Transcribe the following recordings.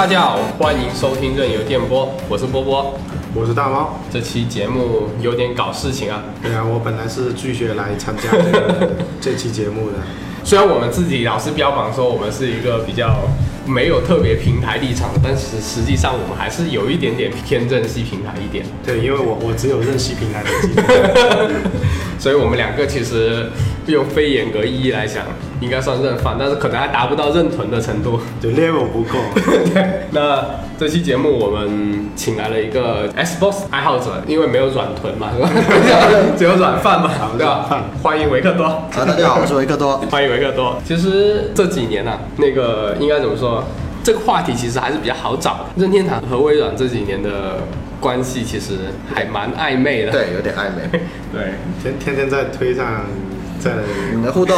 大家好，欢迎收听任由电波，我是波波。我是大猫。这期节目有点搞事情啊，对啊，我本来是拒绝来参加这个 这期节目的。虽然我们自己老是标榜说我们是一个比较没有特别平台立场的，但是实际上我们还是有一点点偏正系平台一点。对，因为我我只有认系平台的机会。所以我们两个其实用非严格意义来讲，应该算认犯，但是可能还达不到认屯的程度。就 level 不够。对，那这期节目我们请来了一个 Xbox 爱好者，因为没有软臀嘛，是吧？只有软饭嘛，对吧？欢迎维克多。啊，大家好，我是维克多。欢迎维克多。其实这几年呢、那个应该怎么说？这个话题其实还是比较好找的。任天堂和微软这几年的关系其实还蛮暧昧的。对，有点暧昧。对，天天天在推上，在你们的互动，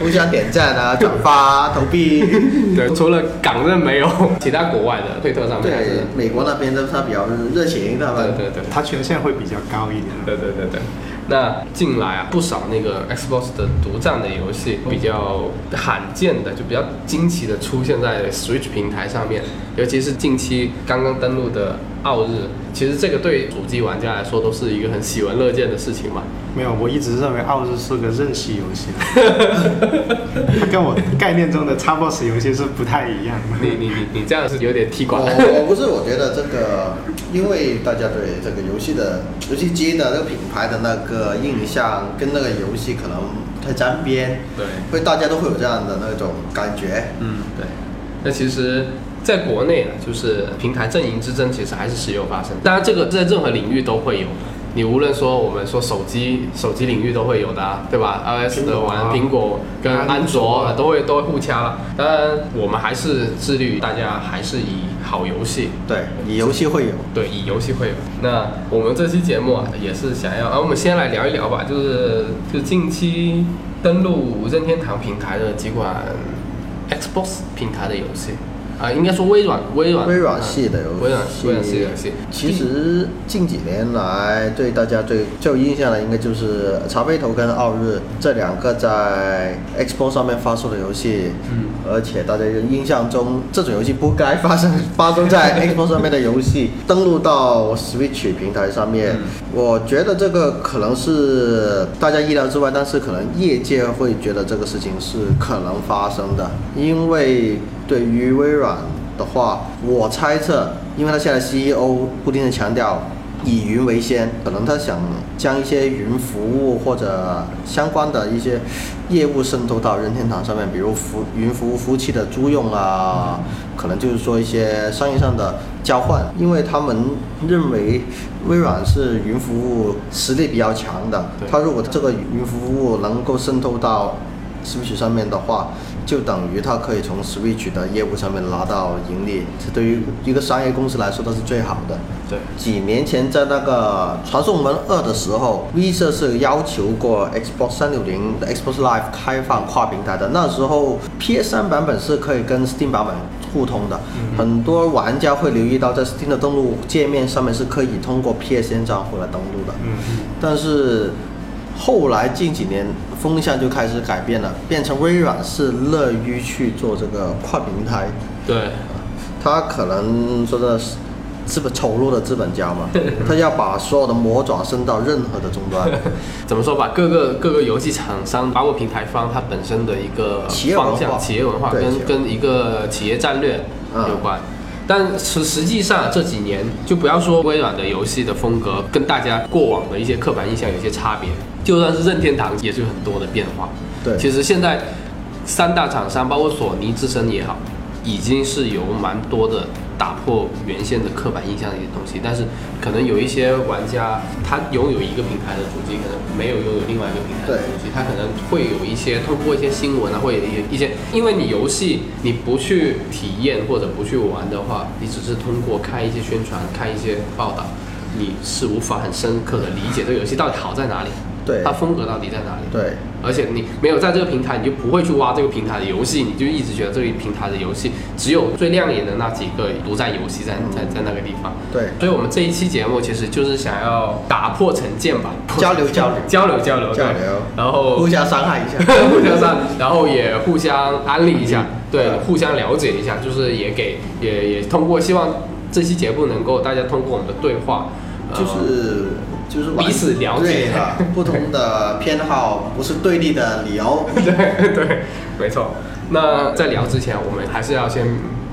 互相点赞啊、转发、投币。对，除了港任没有，其他国外的推特上面对，美国那边都是他比较热情，他们。对对对。他权限会比较高一点。对对对对，那近来啊，不少那个 Xbox 的独占的游戏比较罕见的，就比较惊奇的出现在 Switch 平台上面，尤其是近期刚刚登陆的奥日，其实这个对主机玩家来说都是一个很喜闻乐见的事情嘛。没有，我一直认为奥日是个任系游戏，它跟我概念中的 Xbox 游戏是不太一样的。你你你你这样是有点踢馆。我我不是，我觉得这个，因为大家对这个游戏的游戏机的那个品牌的那个印象跟那个游戏可能太沾边，对，会大家都会有这样的那种感觉。嗯，对。那其实，在国内呢，就是平台阵营之争，其实还是时有发生。当然，这个在任何领域都会有。你无论说我们说手机，手机领域都会有的、啊，对吧？iOS 的玩苹果跟安卓啊都会都会互掐了。当然，我们还是致力于大家还是以好游戏，对，以游戏会友。对，以游戏会友。那我们这期节目啊，也是想要，啊，我们先来聊一聊吧，就是就近期登陆任天堂平台的几款 Xbox 平台的游戏啊，应该说微软微软微软系的游戏，微软微软系的游戏。其实近几年来对大家最最有印象的，应该就是《茶杯头》跟《奥日》这两个在 Xbox 上面发售的游戏。嗯。而且大家印象中，这种游戏不该发生发生在 Xbox 上面的游戏，登录到 Switch 平台上面，嗯我觉得这个可能是大家意料之外，但是可能业界会觉得这个事情是可能发生的，因为对于微软的话，我猜测，因为他现在 CEO 不停的强调以云为先，可能他想将一些云服务或者相关的一些业务渗透到任天堂上面，比如服云服务服务器的租用啊，可能就是说一些商业上的交换，因为他们认为微软是云服务实力比较强的对，他如果这个云服务能够渗透到 Switch 上面的话，就等于它可以从 Switch 的业务上面拿到盈利，这对于一个商业公司来说都是最好的。对，几年前在那个《传送门二》的时候，V 社是要求过 Xbox 三六零的 Xbox Live 开放跨平台的。那时候 PS 三版本是可以跟 Steam 版本互通的，很多玩家会留意到在 Steam 的登录界面上面是可以通过 PSN 账户来登录的。但是后来近几年风向就开始改变了，变成微软是乐于去做这个跨平台，对，他可能说的是资本丑陋的资本家嘛，他要把所有的魔爪伸到任何的终端。怎么说吧，各个各个游戏厂商，包括平台方，它本身的一个企业文化企业文化跟跟一个企业战略嗯有关。但实实际上这几年，就不要说微软的游戏的风格跟大家过往的一些刻板印象有些差别，就算是任天堂也是有很多的变化。对其实现在三大厂商，包括索尼自身也好，已经是有蛮多的打破原先的刻板印象的一些东西。但是可能有一些玩家，他拥有一个平台的主机，可能没有拥有另外一个平台的主机，他可能会有一些通过一些新闻啊，或者一些一些，因为你游戏你不去体验或者不去玩的话，你只是通过看一些宣传、看一些报道。你是无法很深刻的理解这个游戏到底好在哪里。对。它风格到底在哪里？对，而且你没有在这个平台，你就不会去挖这个平台的游戏，你就一直觉得这个平台的游戏只有最亮眼的那几个独占游戏在在在那个地方。对，所以我们这一期节目其实就是想要打破成见吧，交流 交流。交流交流对。交流。然后互相伤害一下。互相伤，然后也互相安利一下，对对，互相了解一下，就是也给也也通过希望这期节目能够大家通过我们的对话，呃就是就是彼此了解对啊，不同的偏好不是对立的理由。对对，没错。那在聊之前，我们还是要先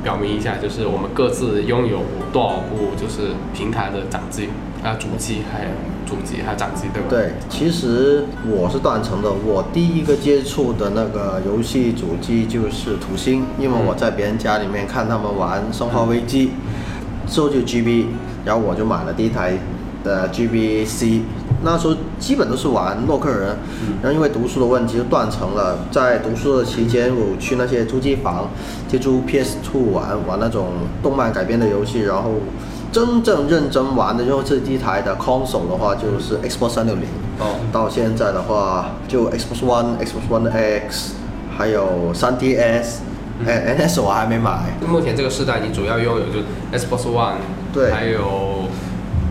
表明一下，就是我们各自拥有多少部就是平台的掌机啊，主机还有主机还有掌机，对吧？对，其实我是断层的。我第一个接触的那个游戏主机就是土星，因为我在别人家里面看他们玩《生化危机》，之后就 GB，然后我就买了第一台的 GBC。那时候基本都是玩洛克人，然后因为读书的问题就断层了。在读书的期间，我去那些租机房接触 PS2 玩玩那种动漫改编的游戏，然后真正认真玩的就是第一台的 console 的话，就是 Xbox 三六零。哦，到现在的话，就 Xbox One、Xbox One X，还有 3DS，哎、NS 我还没买。目前这个时代，你主要拥有就是 Xbox One，对还有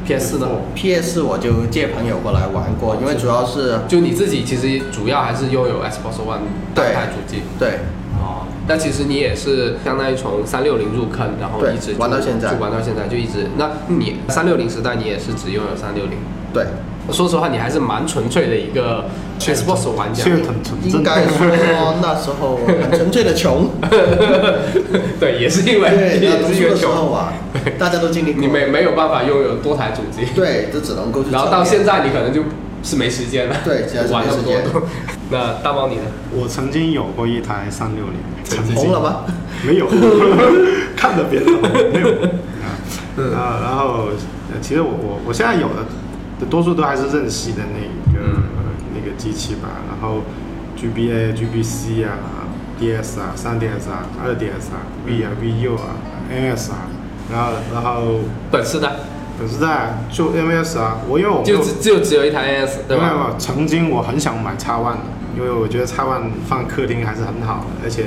PS 呢。PS 我就借朋友过来玩过，因为主要是就你自己其实主要还是拥有 Xbox One 对单台主机。对哦，那其实你也是相当于从三六零入坑，然后一直玩到现在就玩到现在，就一直。那你三六零时代你也是只拥有三六零。对，说实话，你还是蛮纯粹的一个 Xbox 玩家。应该说那时候很纯粹的穷，对，也是因为，那也是因为读书的时候穷，啊，大家都经历过。你没没有办法拥有多台主机，对，这只能够去。然后到现，在你可能就是没时间了。对现在是玩那么没时间多。那大猫你呢？我曾经有过一台三六零，红了吗？没有，看着别人红没有啊。啊，然后呃其实我我我现在有的多数都还是任系的那个、嗯那个机器吧，然后 GBA、GBC 啊、DS 啊、三 DS 啊、二 DS 啊、V 啊、VU 啊、NS 啊，然后然后本世代本世代就 MS 啊，我因为我就只就只有一台 NS 对没有没？有，曾经我很想买 X One 的，因为我觉得 X One 放客厅还是很好的，而且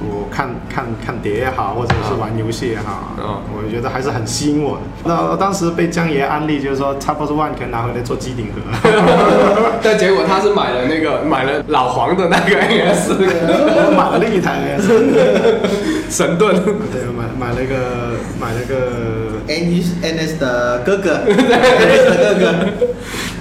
我看看看碟也好，或者是玩游戏也好，嗯我觉得还是很吸引我。的。那当时被江爷安利，就是说 Xbox One 可以拿回来做机顶盒，但结果他是买了那个买了老黄的那个 NS 我买了另一台 NS，神盾，对，买买了一个买了个 N NS 的哥哥，NS 的哥哥，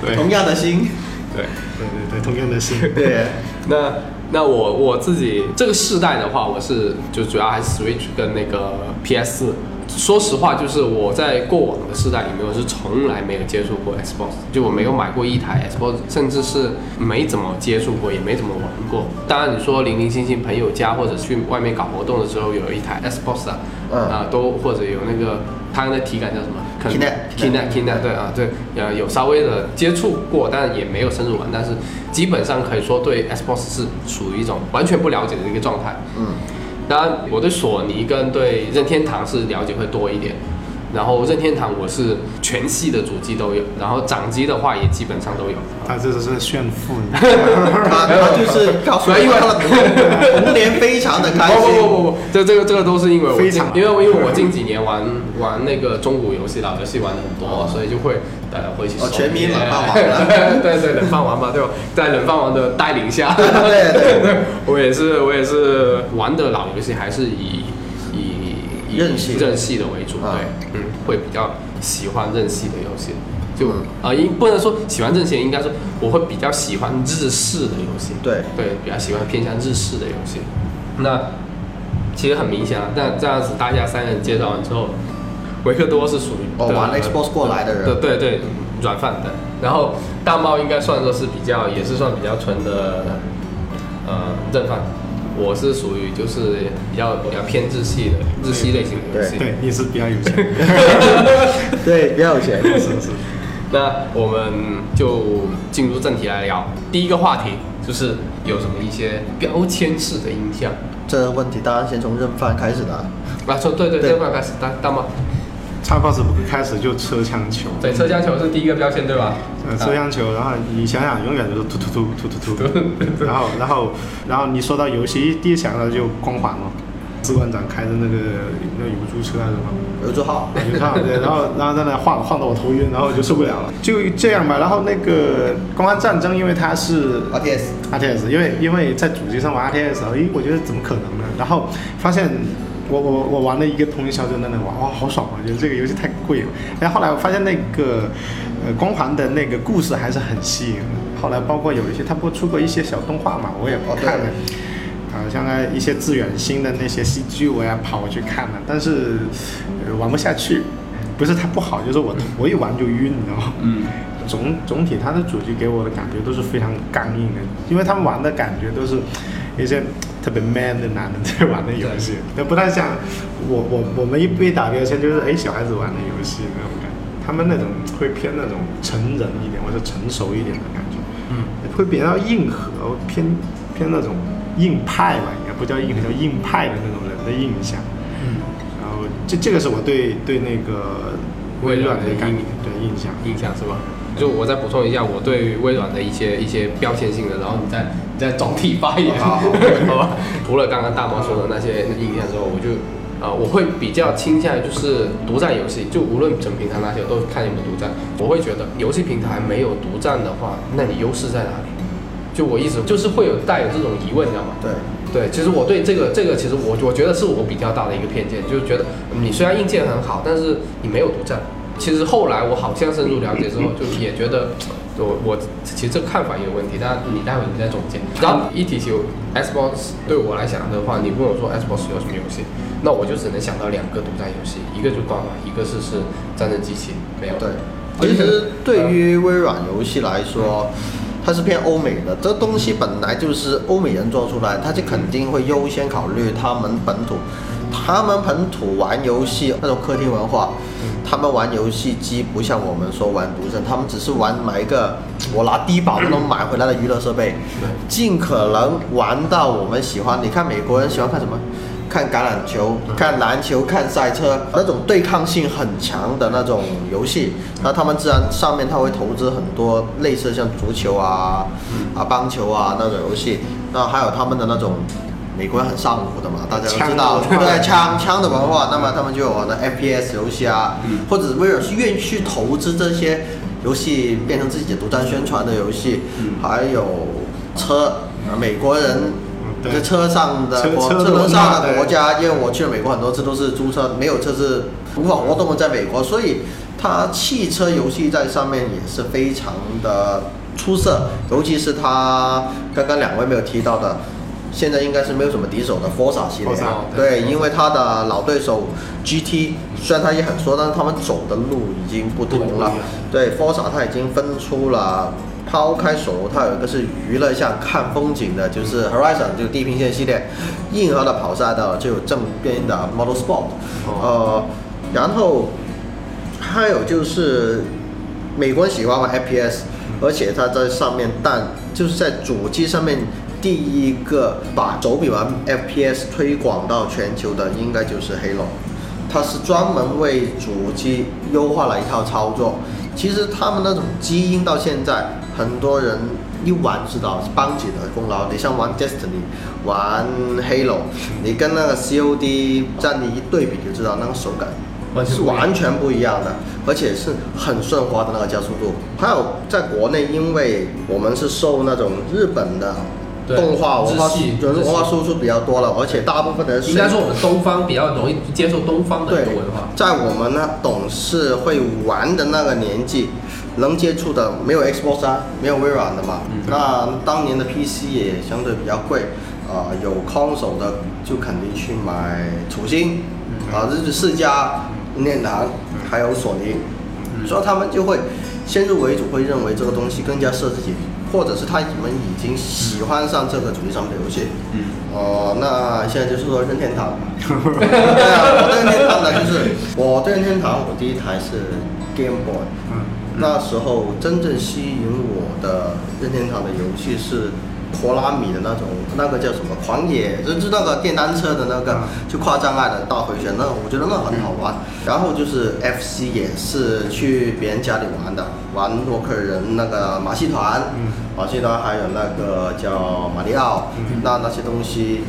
对。同样的心，对。对对对，同样的心。对，那那我我自己这个世代的话，我是就主要还是 Switch 跟那个 PS 四。说实话，就是我在过往的世代里面，我是从来没有接触过 Xbox，就我没有买过一台 Xbox，甚至是没怎么接触过，也没怎么玩过。当然，你说零零星星朋友家或者去外面搞活动的时候有一台 Xbox 啊，嗯。啊，都或者有那个它的体感叫什么 Kinect Kinect Kinect 对啊对，呃有稍微的接触过，但也没有深入玩，但是基本上可以说对 Xbox 是处于一种完全不了解的一个状态。嗯，当然，我对索尼跟对任天堂是了解会多一点。然后任天堂我是全系的主机都有，然后掌机的话也基本上都有。他这是炫富，他他就是告诉我，因为他的童年非常的开心。不不。不不，这这个这个都是因为我非常。因为因为我近几年玩玩那个中古游戏老游戏玩的很多，所以就会呃会去哦收全民冷饭王 了，对对冷饭王嘛，对吧？在冷饭王的带领下，对对对，我也是我也是玩的老游戏还是以以以任系任系的为主，啊。对，嗯，会比较喜欢任系的游戏。就嗯啊，应、不能说喜欢任系，应该说我会比较喜欢日式的游戏。对对，比较喜欢偏向日式的游戏。那其实很明显啊，那这样子大家三个人介绍完之后，维克多是属于哦玩 Xbox 过来的人对对对，软饭的。然后大猫应该算作是比较，也是算比较纯的呃正饭。我是属于就是比较比较偏日系的日系类型的游戏。对，你是比较有钱，对，比较有钱。是是。那我们就进入正题来聊。第一个话题就是有什么一些标签式的印象。这个问题当然先从认饭开始的啊。啊，从对对对对，快开始大大猫。Xbox 开始就车枪球，对，车厢球是第一个标签，对吧？呃，车厢球，然后你想想，永远都是突突突突突突，然后然后然后你说到游戏，第一想到就光环了，士官长开的那个那油猪车还是什么？油猪号，油车对，然后然后在那晃晃得我头晕，然后我就受不了了，就这样吧。然后那个光环战争，因为它是 RTS RTS，因为因为在主机上玩 RTS，咦，我觉得怎么可能呢？然后发现我我我玩了一个通宵就在那玩，哇，好爽啊！觉得这个游戏太贵了。然后后来我发现那个呃光环的那个故事还是很吸引人。后来包括有一些，它不出过一些小动画嘛，我也哦对看了。啊，像那一些致远新的那些 CG，我也跑过去看了，但是、呃、玩不下去。不是它不好，就是我我一玩就晕，你知道吗？嗯，总总体它的主机给我的感觉都是非常刚硬的，因为他们玩的感觉都是一些特别 man 的男的在玩的游戏，那不太像我我我们一被打标签就是哎小孩子玩的游戏那种感觉，他们那种会偏那种成人一点或者成熟一点的感觉，嗯，会比较硬核，偏偏那种硬派吧，应该不叫硬核，叫硬派的那种人的印象。嗯，然后这这个是我对对那个微软的感印对印象。印象是吧？就我再补充一下我对于微软的一些一些标签性的，然后你再你再总体发言，好好吧？除了刚刚大猫说的那些印象之后，我就啊、我会比较倾向于就是独占游戏，就无论整平台那些都看有没有独占。我会觉得游戏平台没有独占的话，那你优势在哪里？就我一直就是会有带有这种疑问，你知道吗？对，对，其实我对这个这个，其实我我觉得是我比较大的一个偏见，就是觉得你虽然硬件很好，但是你没有独占。其实后来我好像深入了解之后，就也觉得我我其实这个看法也有问题，但你待会你再总结。然后一提起 Xbox 对我来讲的话，你问我说 Xbox 有什么游戏，那我就只能想到两个独占游戏，一个就是光环，一个是是战争机器，没有。对，其实对于微软游戏来说，它是偏欧美的，这东西本来就是欧美人做出来，他就肯定会优先考虑他们本土，他们本土玩游戏那种客厅文化，他们玩游戏机不像我们说玩独占，他们只是玩买一个 我拿低保都能买回来的娱乐设备，尽可能玩到我们喜欢。你看美国人喜欢看什么？看橄榄球、看篮球、看赛车，那种对抗性很强的那种游戏，那他们自然上面他会投资很多类似像足球啊、啊棒球啊那种游戏，那还有他们的那种。美国人很上火的嘛，大家都知道，枪枪枪的文化，那么他们就有玩的 FPS 游戏啊，或者威尔是愿意去投资这些游戏变成自己的独占宣传的游戏，还有车，呃美国人在车上的车轮上的国家，因为我去了美国很多次都是租车，没有车是无法活动的，在美国，所以它汽车游戏在上面也是非常的出色，尤其是它刚刚两位没有提到的。现在应该是没有什么敌手的 Forza 系列对，对因为它的老对手 GT 虽然它也很说，但是他们走的路已经不同了。对，Forza 它已经分出了，抛开手游，它有一个是娱乐向看风景的，就是 Horizon 就地平线系列，硬核的跑赛道就有正边的 Model Sport 呃，然后还有就是美国人喜欢玩 FPS，而且它在上面，但就是在主机上面第一个把手柄玩 FPS 推广到全球的，应该就是 Halo。它是专门为主机优化了一套操作。其实他们那种基因到现在，很多人一玩知道是邦吉的功劳。你像玩 Destiny、玩 Halo，你跟那个 COD 战力一对比就知道那个手感是完全不一样的，而且是很顺滑的那个加速度。还有在国内，因为我们是受那种日本的对动画文化日系文化输出比较多了，而且大部分的人应该说我们东方比较容易接受东方的一个文化。在我们呢懂事会玩的那个年纪，能接触的没有 Xbox 三，没有微软的嘛。嗯。那当年的 PC 也相对比较贵，啊、有 console 的就肯定去买楚星，嗯。啊，这是世嘉、任天堂，还有索尼，嗯。所以他们就会先入为主，会认为这个东西更加适合自己，或者是他们已经喜欢上这个主机上面的游戏。嗯，哦，那现在就是说任天堂。对啊，我对任天堂的就是我对任天堂，我第一台是 Game Boy。嗯，那时候真正吸引我的任天堂的游戏是拖拉米的那种，那个叫什么狂野，就是那个电单车的那个嗯，就跨障碍的大回旋，那我觉得那很好玩。然后就是 FC 也是去别人家里玩的，玩洛克人那个马戏团，嗯。马戏团还有那个叫马里奥，嗯。那那些东西。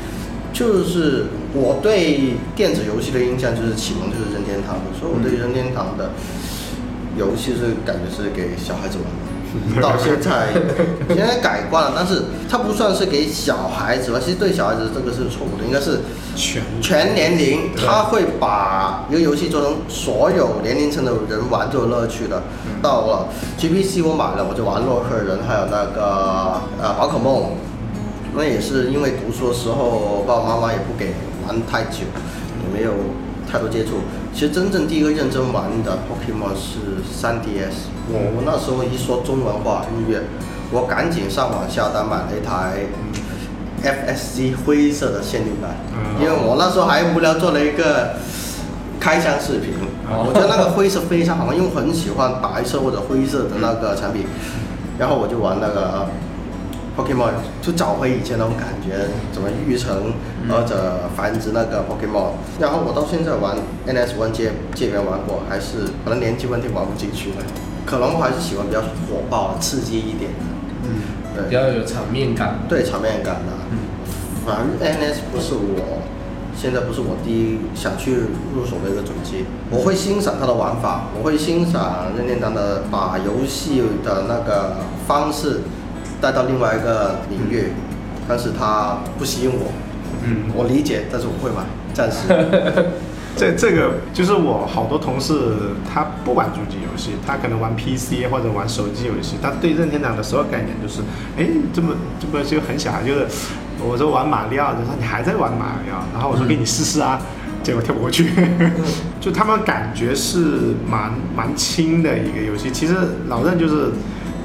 就是我对电子游戏的印象就是启蒙就是任天堂的，所以我对任天堂的游戏是感觉是给小孩子玩的，到现在现在改观了，但是它不算是给小孩子吧，其实对小孩子这个是错误的，应该是全全年龄，他会把一个游戏做成所有年龄层的人玩就有乐趣的。到了 GPC 我买了，我就玩洛克人，还有那个呃宝可梦，那也是因为读书的时候爸爸妈妈也不给玩太久，也没有太多接触。其实真正第一个认真玩的 Pokemon 是 3DS，我我那时候一说中文化日月，我赶紧上网下单买了一台 FSC 灰色的限定版，嗯因为我那时候还无聊做了一个开箱视频，我觉得那个灰色非常好玩，因为我很喜欢白色或者灰色的那个产品，然后我就玩那个 Pokemon，就找回以前那种感觉，怎么育成或者繁殖那个 Pokemon，然后我到现在玩 NS One 界界面玩过，还是可能年纪问题玩不进去了，可能我还是喜欢比较火爆、刺激一点的，嗯对比。较有场面感。对场面感的。反正 NS 不是我现在不是我第一想去入手的一个主机，我会欣赏它的玩法，我会欣赏任天堂的把游戏的那个方式带到另外一个领域，但是它不吸引我。嗯，我理解，但是我会买，暂时。这这个就是我好多同事，他不玩主机游戏，他可能玩 PC 或者玩手机游戏，他对任天堂的所有概念就是，哎，这么这么就很小孩，就是我说玩马里奥，他说你还在玩马里奥，然后我说给你试试啊，结果跳不过去，就他们感觉是蛮蛮轻的一个游戏，其实老任就是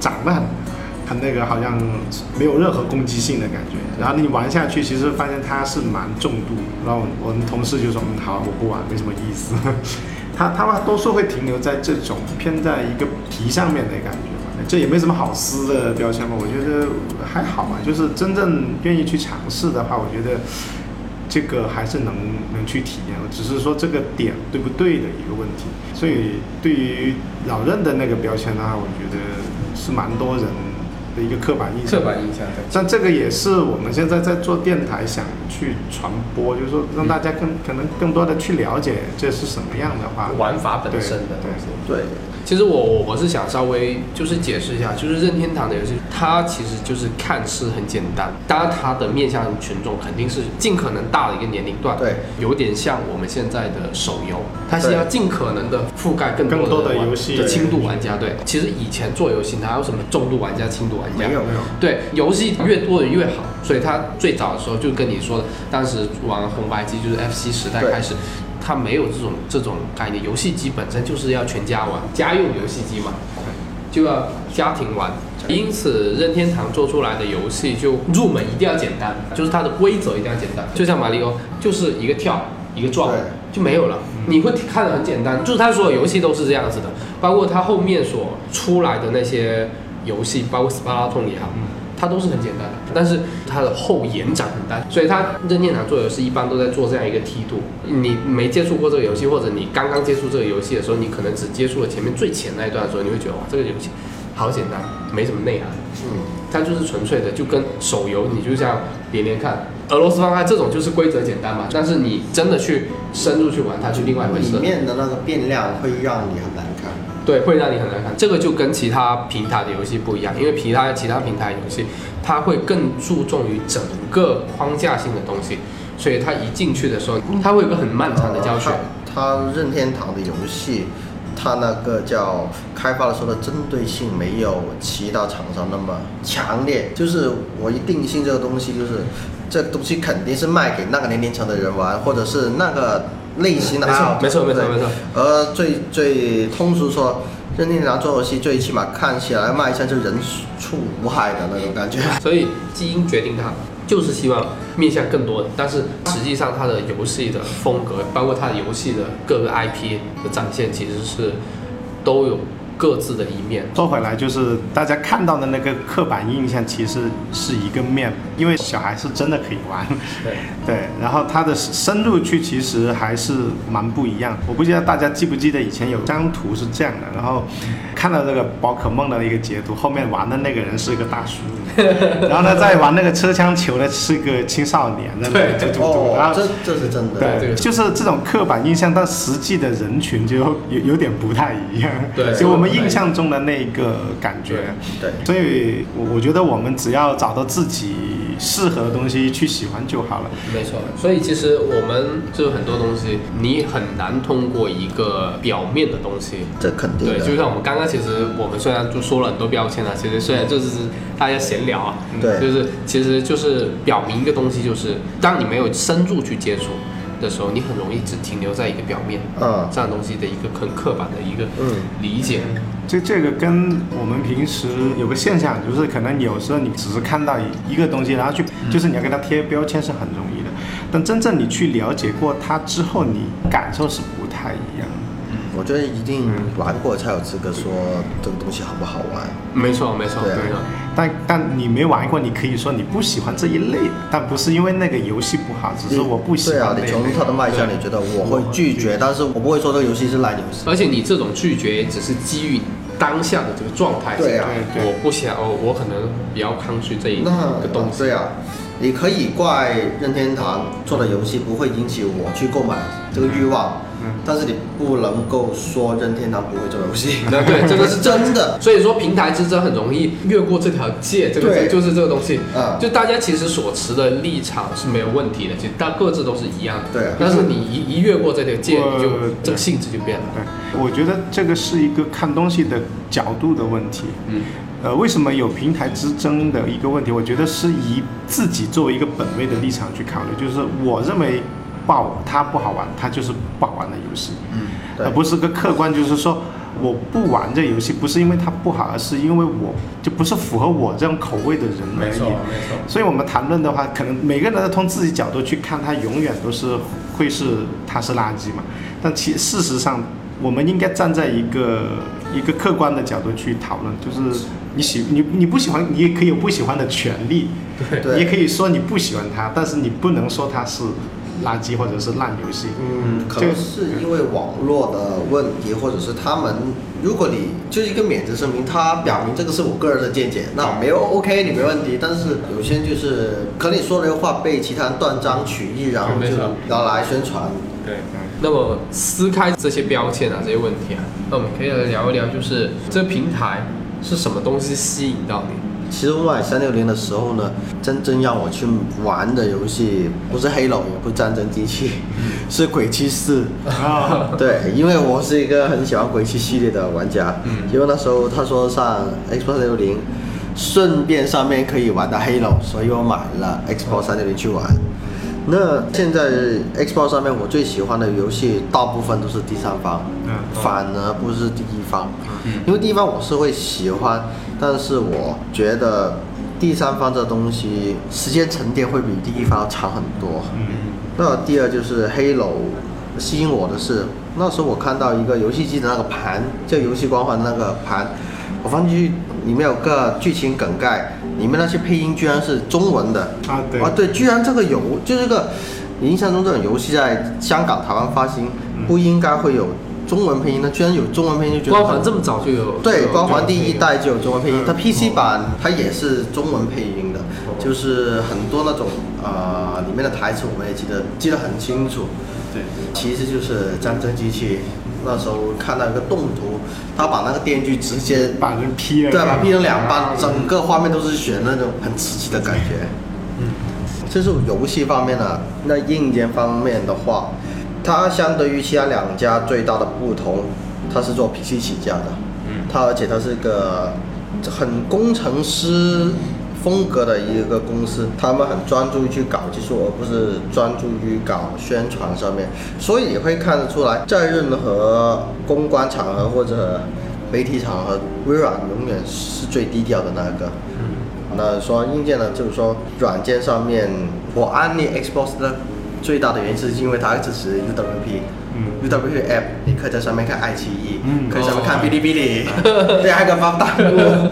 长得很。那个，好像没有任何攻击性的感觉。然后你玩下去，其实发现它是蛮重度。然后我们同事就说：“嗯，好，我不玩，没什么意思。”他他们多数会停留在这种偏在一个皮上面的感觉。这也没什么好撕的标签吧，我觉得还好吧。就是真正愿意去尝试的话，我觉得这个还是能能去体验，只是说这个点对不对的一个问题。所以对于老任的那个标签的话，我觉得是蛮多人的一个刻板印象。刻板印象对。像这个也是我们现在在做电台想去传播，就是说让大家更可能更多的去了解这是什么样的话，玩法本身的东西。对，其实我我我是想稍微就是解释一下，就是任天堂的游戏，它其实就是看似很简单，当然它的面向群众肯定是尽可能大的一个年龄段，对，有点像我们现在的手游，它是要尽可能的覆盖更多更多的玩游戏的轻度玩家。对，其实以前做游戏哪有什么重度玩家、轻度玩家？没有没有对，游戏越多人越好，所以它最早的时候就跟你说的，当时玩红白机就是 FC 时代开始，他没有这种这种概念，游戏机本身就是要全家玩，家用游戏机嘛，就要家庭玩。因此，任天堂做出来的游戏就入门一定要简单，就是它的规则一定要简单。就像马里奥，就是一个跳一个撞就没有了。你会看得很简单，就是它所有游戏都是这样子的，包括它后面所出来的那些游戏，包括斯巴达通也好，它都是很简单的，但是它的后延展很大，所以它任天堂做游戏一般都在做这样一个梯度。你没接触过这个游戏，或者你刚刚接触这个游戏的时候，你可能只接触了前面最浅那一段的时候，你会觉得哇，这个游戏好简单，没什么内涵。嗯，它就是纯粹的，就跟手游，你就像连连看俄罗斯方块这种，就是规则简单嘛。但是你真的去深入去玩它，就另外一回事里。面的那个变量会让你很难。对，会让你很难看。这个就跟其他平台的游戏不一样，因为其他其他平台游戏，它会更注重于整个框架性的东西，所以它一进去的时候，它会有个很漫长的教学。它它任天堂的游戏，它那个叫开发的时候的针对性没有其他厂商那么强烈。就是我一定性这个东西，就是这东西肯定是卖给那个年龄层的人玩，或者是那个类型的没错爱好没错没错没错。而最最通俗说，任天堂做游戏最起码看起来卖相就人畜无害的那种感觉。所以基因决定它，就是希望面向更多的，但是实际上它的游戏的风格，包括它的游戏的各个 IP 的展现，其实是都有各自的一面。说回来，就是大家看到的那个刻板印象其实是一个面，因为小孩是真的可以玩，对，对，然后他的深入去其实还是蛮不一样。我不知道大家记不记得以前有张图是这样的，然后看到这个宝可梦的一个截图，后面玩的那个人是一个大叔，然后呢在玩那个车枪球的是个青少年，对嘟嘟嘟，然哦，后这这是真的。对，就是这种刻板印象，但实际的人群就有有点不太一样。对就我们印象中的那个感觉。对所以，我我觉得我们只要找到自己适合的东西去喜欢就好了。没错，所以其实我们就很多东西，你很难通过一个表面的东西。这肯定对，就像我们刚刚，其实我们虽然就说了很多标签啊，其实虽然就是大家闲聊啊，对就是其实就是表明一个东西，就是当你没有深入去接触的时候，你很容易只停留在一个表面，嗯这样东西的一个很刻板的一个嗯理解。这这个跟我们平时有个现象，就是可能有时候你只是看到一一个东西，然后去就是你要给它贴标签是很容易的，但真正你去了解过它之后，你感受是不太一样的。我觉得一定玩过才有资格说这个东西好不好玩。没错，没错，对错。但但你没玩过，你可以说你不喜欢这一类的，但不是因为那个游戏不好，只是我不喜对啊你从它的卖相，你觉得我会拒绝，但是我不会说这个游戏是烂游戏。而且你这种拒绝只是基于当下的这个状态。对啊我不想，我我可能比较抗拒这一那个东西。对啊，你可以怪任天堂做的游戏不会引起我去购买这个欲望，嗯但是你不能够说任天堂不会做游戏。那 对，这个是真的。所以说，平台之争很容易越过这条界，这个对就是这个东西。嗯就大家其实所持的立场是没有问题的，其实大各自都是一样的。对啊但是你一一越过这条界，你就这个性质就变了。对，我觉得这个是一个看东西的角度的问题。嗯，呃，为什么有平台之争的一个问题？我觉得是以自己作为一个本位的立场去考虑，就是我认为不好，它不好玩，它就是不好玩的游戏，嗯，而不是个客观，就是说我不玩这游戏，不是因为它不好，而是因为我就不是符合我这种口味的人而已。没错，没错。所以我们谈论的话，可能每个人都从自己角度去看，它永远都是会是它是垃圾嘛。但其事实上，我们应该站在一个一个客观的角度去讨论，就是你喜你你不喜欢，你也可以有不喜欢的权利，对你也可以说你不喜欢它，但是你不能说它是垃圾或者是烂游戏。嗯，可能是因为网络的问题，或者是他们，如果你就是一个免责声明，它表明这个是我个人的见解，那没有 OK，你没问题。但是有些人就是可能你说的话被其他人断章取义，然后就拿来宣传。对，那么撕开这些标签啊，这些问题啊，那我们可以来聊一聊，就是这平台是什么东西吸引到你？其实我买三六零的时候呢，真正让我去玩的游戏不是黑龙，也不是战争机器，是鬼泣四。啊，对，因为我是一个很喜欢鬼泣系列的玩家，嗯因为那时候他说上 Xbox 六零，顺便上面可以玩到 Halo，所以我买了 Xbox 三六零去玩。那现在 Xbox 上面我最喜欢的游戏，大部分都是第三方，嗯。反而不是第一方，因为第一方我是会喜欢，但是我觉得第三方这东西时间沉淀会比第一方长很多。嗯。那第二就是黑楼，吸引我的是那时候我看到一个游戏机的那个盘，就游戏光环那个盘，我放进去里面有个剧情梗概，里面那些配音居然是中文的啊对啊对，居然这个游就是这个，你印象中这种游戏在香港、台湾发行不应该会有中文配音的，居然有中文配音，就觉得光环这么早就有？对，光环第一代就有中文配音，嗯它 PC 版它也是中文配音的，就是很多那种呃里面的台词我们也记得记得很清楚。对，其实就是战争机器。那时候看到一个动图，他把那个电锯直接把人劈了。对，把劈成两半，整个画面都是血那种很刺激的感觉。嗯，这是游戏方面的。那硬件方面的话，它相对于其他两家最大的不同，它是做 PC 起家的。嗯它而且它是个很工程师风格的一个公司，他们很专注于去搞技术，而不是专注于搞宣传上面。所以你会看得出来，在任何公关场合或者媒体场合，微软永远是最低调的那个。那说硬件呢，就是说软件上面，我安利 Xbox 的最大的原因是因为它支持 UWP。嗯 UWP app，你可以在上面看爱奇艺，嗯可以上面看哦哔哩哔哩，对，还可以发弹幕。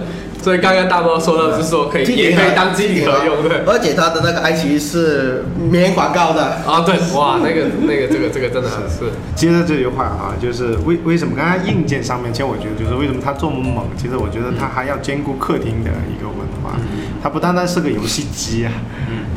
所以刚刚大猫说到是说可以，也可以当机顶盒用，对。而且它的那个爱奇艺是免广告的。啊，对，哇，那个那个这个这个真的很是，接着这句话啊，就是为为什么刚刚硬件上面，其实我觉得就是为什么它这么猛，其实我觉得它还要兼顾客厅的一个文化，它不单单是个游戏机啊，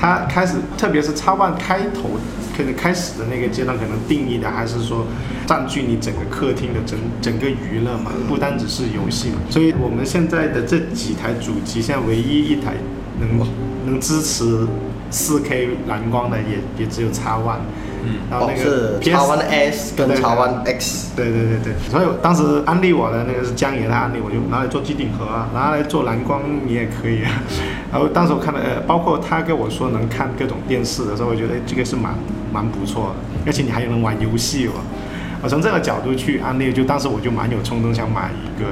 它开始特别是叉 One 开头可能开始的那个阶段，可能定义的还是说占据你整个客厅的整整个娱乐嘛，不单只是游戏嘛，所以我们现在的这几台主机，现在唯一一台能能支持 4K 蓝光的也也只有叉 One。嗯，哦，然后那个是 PS X One S 跟对对 X One X。对对对对，所以我当时安利我的那个是江爷，他安利我就拿来做机顶盒啊，拿来做蓝光你也可以啊。然后当时我看了，呃，包括他跟我说能看各种电视的时候，我觉得这个是蛮蛮不错，而且你还能玩游戏哦。我从这个角度去安利，就当时我就蛮有冲动想买一个。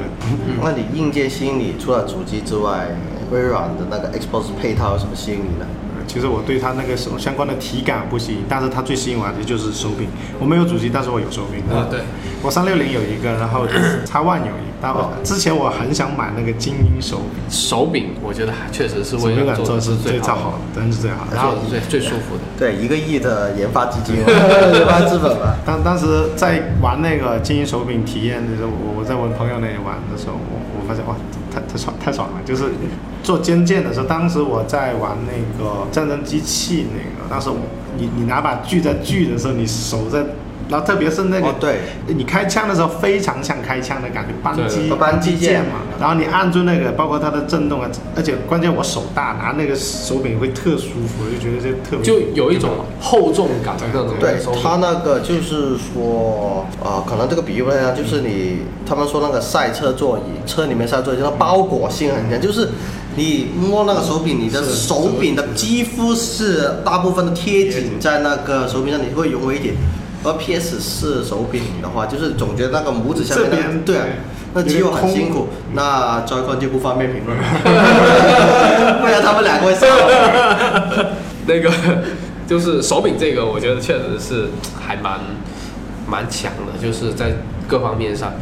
那你硬件吸引你，除了主机之外，微软的那个 Xbox 配套有什么吸引你呢？呃其实我对它那个什么相关的体感不吸引，但是它最吸引我的就是手柄。我没有主机，但是我有手柄。啊对，我三六零有一个，然后叉 One 有一个。但我之前我很想买那个精英手柄，手柄我觉得确实是手柄微软做的感做的是最好最好的，真是最好的。然后做的最最舒服的。对，一个亿的研发基金，研发资本吧。当当时在玩那个精英手柄体验的时候，我我在我朋友那里玩的时候，我我发现哇，太太爽太爽了！就是做尖剑的时候，当时我在玩那个战争机器那个，当时你你拿把锯在锯的时候，你手在，然后特别是那个、哦对。你开枪的时候非常像开枪的感觉，扳机扳机键嘛，然后你按住那个，包括它的震动啊，而且关键我手大，拿那个手柄会特舒服，我就觉得这特别就有一种厚重感的那种对它那个就是说，啊、可能这个比喻不太一样，就是你他们说那个赛车座椅，车里面赛车座椅，它包裹性很强，就是你摸那个手柄，你的手柄的肌肤是。大部分都贴紧在那个手柄上，你会融为一体。而 PS 四手柄的话，就是总觉得那个拇指下面对啊，那肌肉很辛苦。那 Joy-Con 就不方便评论了，不然他们两个会笑。那个就是手柄这个，我觉得确实是还蛮蛮强的，就是在各方面上。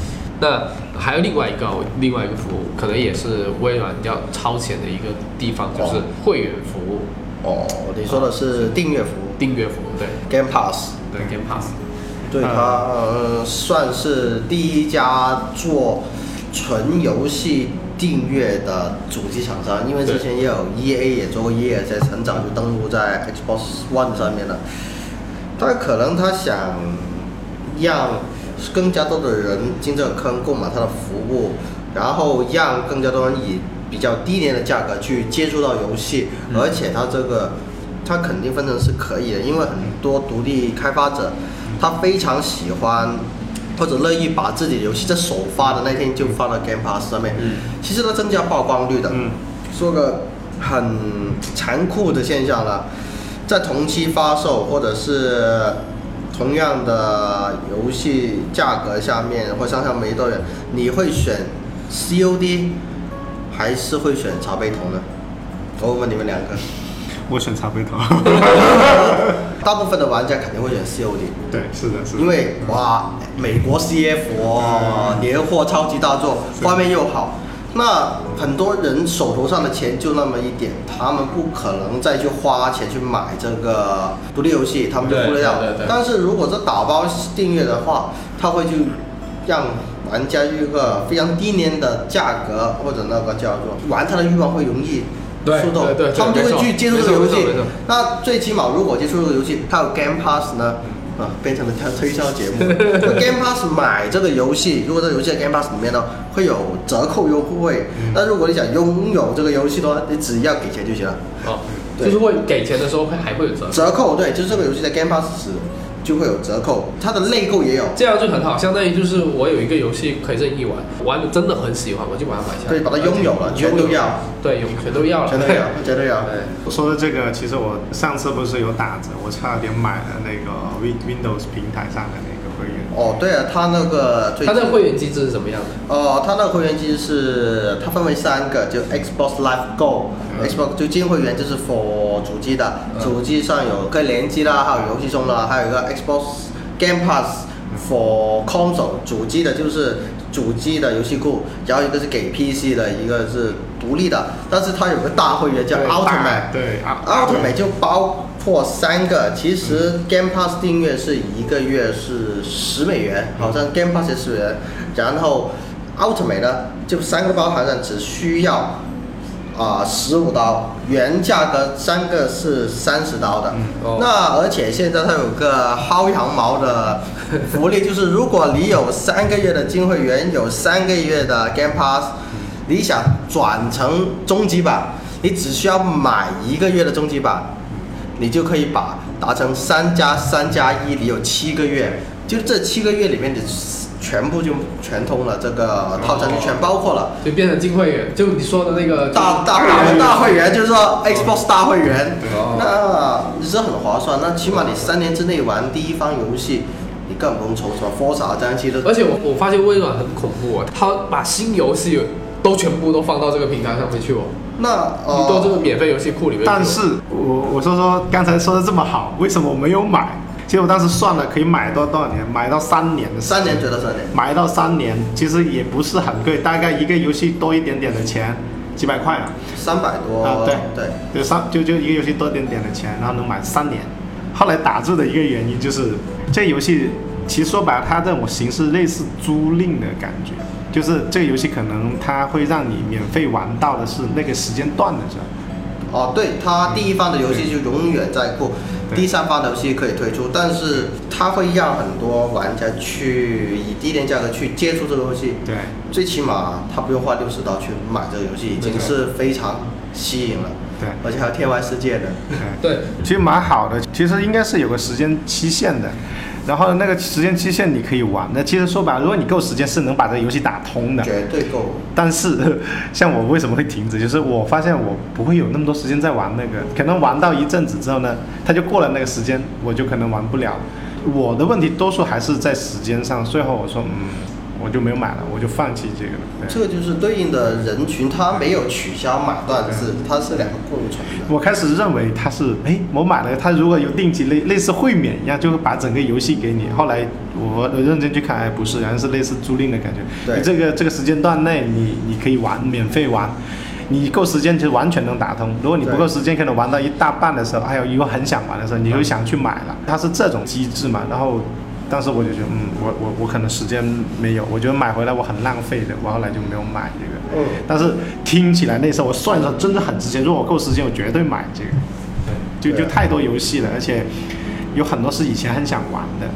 那还有另外一个另外一个服务，可能也是微软比较超前的一个地方，就是会员服务、哦，你说的是订阅服务订阅服务，对，Game Pass。对 Game Pass。对它、呃、算是第一家做纯游戏订阅的主机厂商，因为之前也有 E A 也做过 E A，在很早就登陆在 Xbox One 上面了。他可能他想让更加多的人进这个坑购买他的服务，然后让更加多人以比较低廉的价格去接触到游戏，嗯而且它这个它肯定分成是可以的，因为很多独立开发者他非常喜欢或者乐意把自己的游戏在首发的那天就放到 Game Pass 上面，嗯其实它增加曝光率的。嗯说个很残酷的现象了，在同期发售或者是同样的游戏价格下面或相差没多远，你会选 COD 还是会选茶杯头呢？我问问你们两个，我选茶杯头。大部分的玩家肯定会选 COD。对，是的，是的。因为哇，美国 CF 哦，年货超级大作，画面又好，那很多人手头上的钱就那么一点，他们不可能再去花钱去买这个独立游戏，他们就忽略掉。但是如果是打包订阅的话，他会去让玩家用一个非常低廉的价格，或者那个叫做玩它的欲望会容易对触动对对对他们就会去接触这个游戏。那最起码如果接触这个游戏，它有 Game Pass 呢，啊，变成了它推销节目。那 Game Pass 买这个游戏，如果这个游戏在 Game Pass 里面呢，会有折扣优惠。那如果你想拥有这个游戏的话，你只要给钱就行了。哦，对就是会给钱的时候会还会有折扣，折扣对，就是这个游戏在 Game Pass 时就会有折扣，它的内购也有。这样就很好，相当于就是我有一个游戏可以任意玩，玩的真的很喜欢，我就把它买下来，对把它拥有了全都要，对，有全都要了，全都要，全都要。对，说的这个，其实我上次不是有打折，我差点买了那个 Win Windows 平台上的那个会员。哦，对啊，它那个最它近那个会员机制是什么样的？哦，它那个会员机制是它分为三个，就 Xbox Live Go、嗯 Xbox 就金会员就是 for 主机的，嗯主机上有可以联机啦，还有游戏中啦，还有一个 Xbox Game Pass for console 主机的就是主机的游戏库，然后一个是给 PC 的，一个是独立的，但是它有个大会员叫对 Ultimate。对啊 Ultimate 就包括三个，其实 Game Pass 订阅是一个月是十美元，好像 Game Pass 是十美元，然后 Ultimate 呢就三个包好像只需要啊十五刀，原价格三个是三十刀的。嗯哦那而且现在它有个薅羊毛的福利，就是如果你有三个月的金会员，有三个月的 Game Pass，你想转成终极版，你只需要买一个月的终极版，你就可以把达成三加三加一，你有七个月，就这七个月里面你全部就全通了，这个套餐就全包括了。就变成金会员，就你说的那个大大会员，大会员就是说 Xbox 大会员哦，那是很划算。那起码你三年之内玩第一方游戏，你更不用愁什么 Forza 这样其实而且我我发现微软很恐怖哦，他把新游戏都全部都放到这个平台上面去哦，那你到这个呃，免费游戏库里面。但是我我说说刚才说的这么好，为什么我没有买？其实我当时算了，可以买多多少年？买到三年的三年觉得三年，买到三年，其实也不是很贵，大概一个游戏多一点点的钱，几百块啊。三百多，啊对对，就三就就一个游戏多一点点的钱，然后能买三年。后来打字的一个原因就是，这游戏其实说白了，它这种形式类似租赁的感觉，就是这个游戏可能它会让你免费玩到的是那个时间段的时候。哦，对，它第一方的游戏就永远在库，第三方的游戏可以推出，但是它会让很多玩家去以低廉价格去接触这个游戏，对，最起码他不用花六十刀去买这个游戏，已经是非常吸引了。对而且还有天外世界的。对。对，其实蛮好的，其实应该是有个时间期限的，然后那个时间期限你可以玩。那其实说白了，如果你够时间，是能把这个游戏打通的。绝对够。但是像我为什么会停止，就是我发现我不会有那么多时间在玩那个，可能玩到一阵子之后呢，它就过了那个时间，我就可能玩不了。我的问题多数还是在时间上，最后我说嗯，我就没有买了，我就放弃这个了。对这个就是对应的人群，他没有取消买断制，它是两个共存的。我开始认为它是，哎，我买了，它如果有定期类类似会免一样，就会把整个游戏给你。后来我我认真去看，哎，不是，好像是类似租赁的感觉。对这个这个时间段内，你你可以玩，免费玩。你够时间，其实完全能打通。如果你不够时间，可能玩到一大半的时候，还有又很想玩的时候，你又想去买了。它是这种机制嘛？然后当时我就觉得，嗯，我我我可能时间没有，我觉得买回来我很浪费的，我后来就没有买这个。嗯，但是听起来那时候我算一算，真的很值钱。如果我够时间，我绝对买这个。就就太多游戏了，而且有很多是以前很想玩的，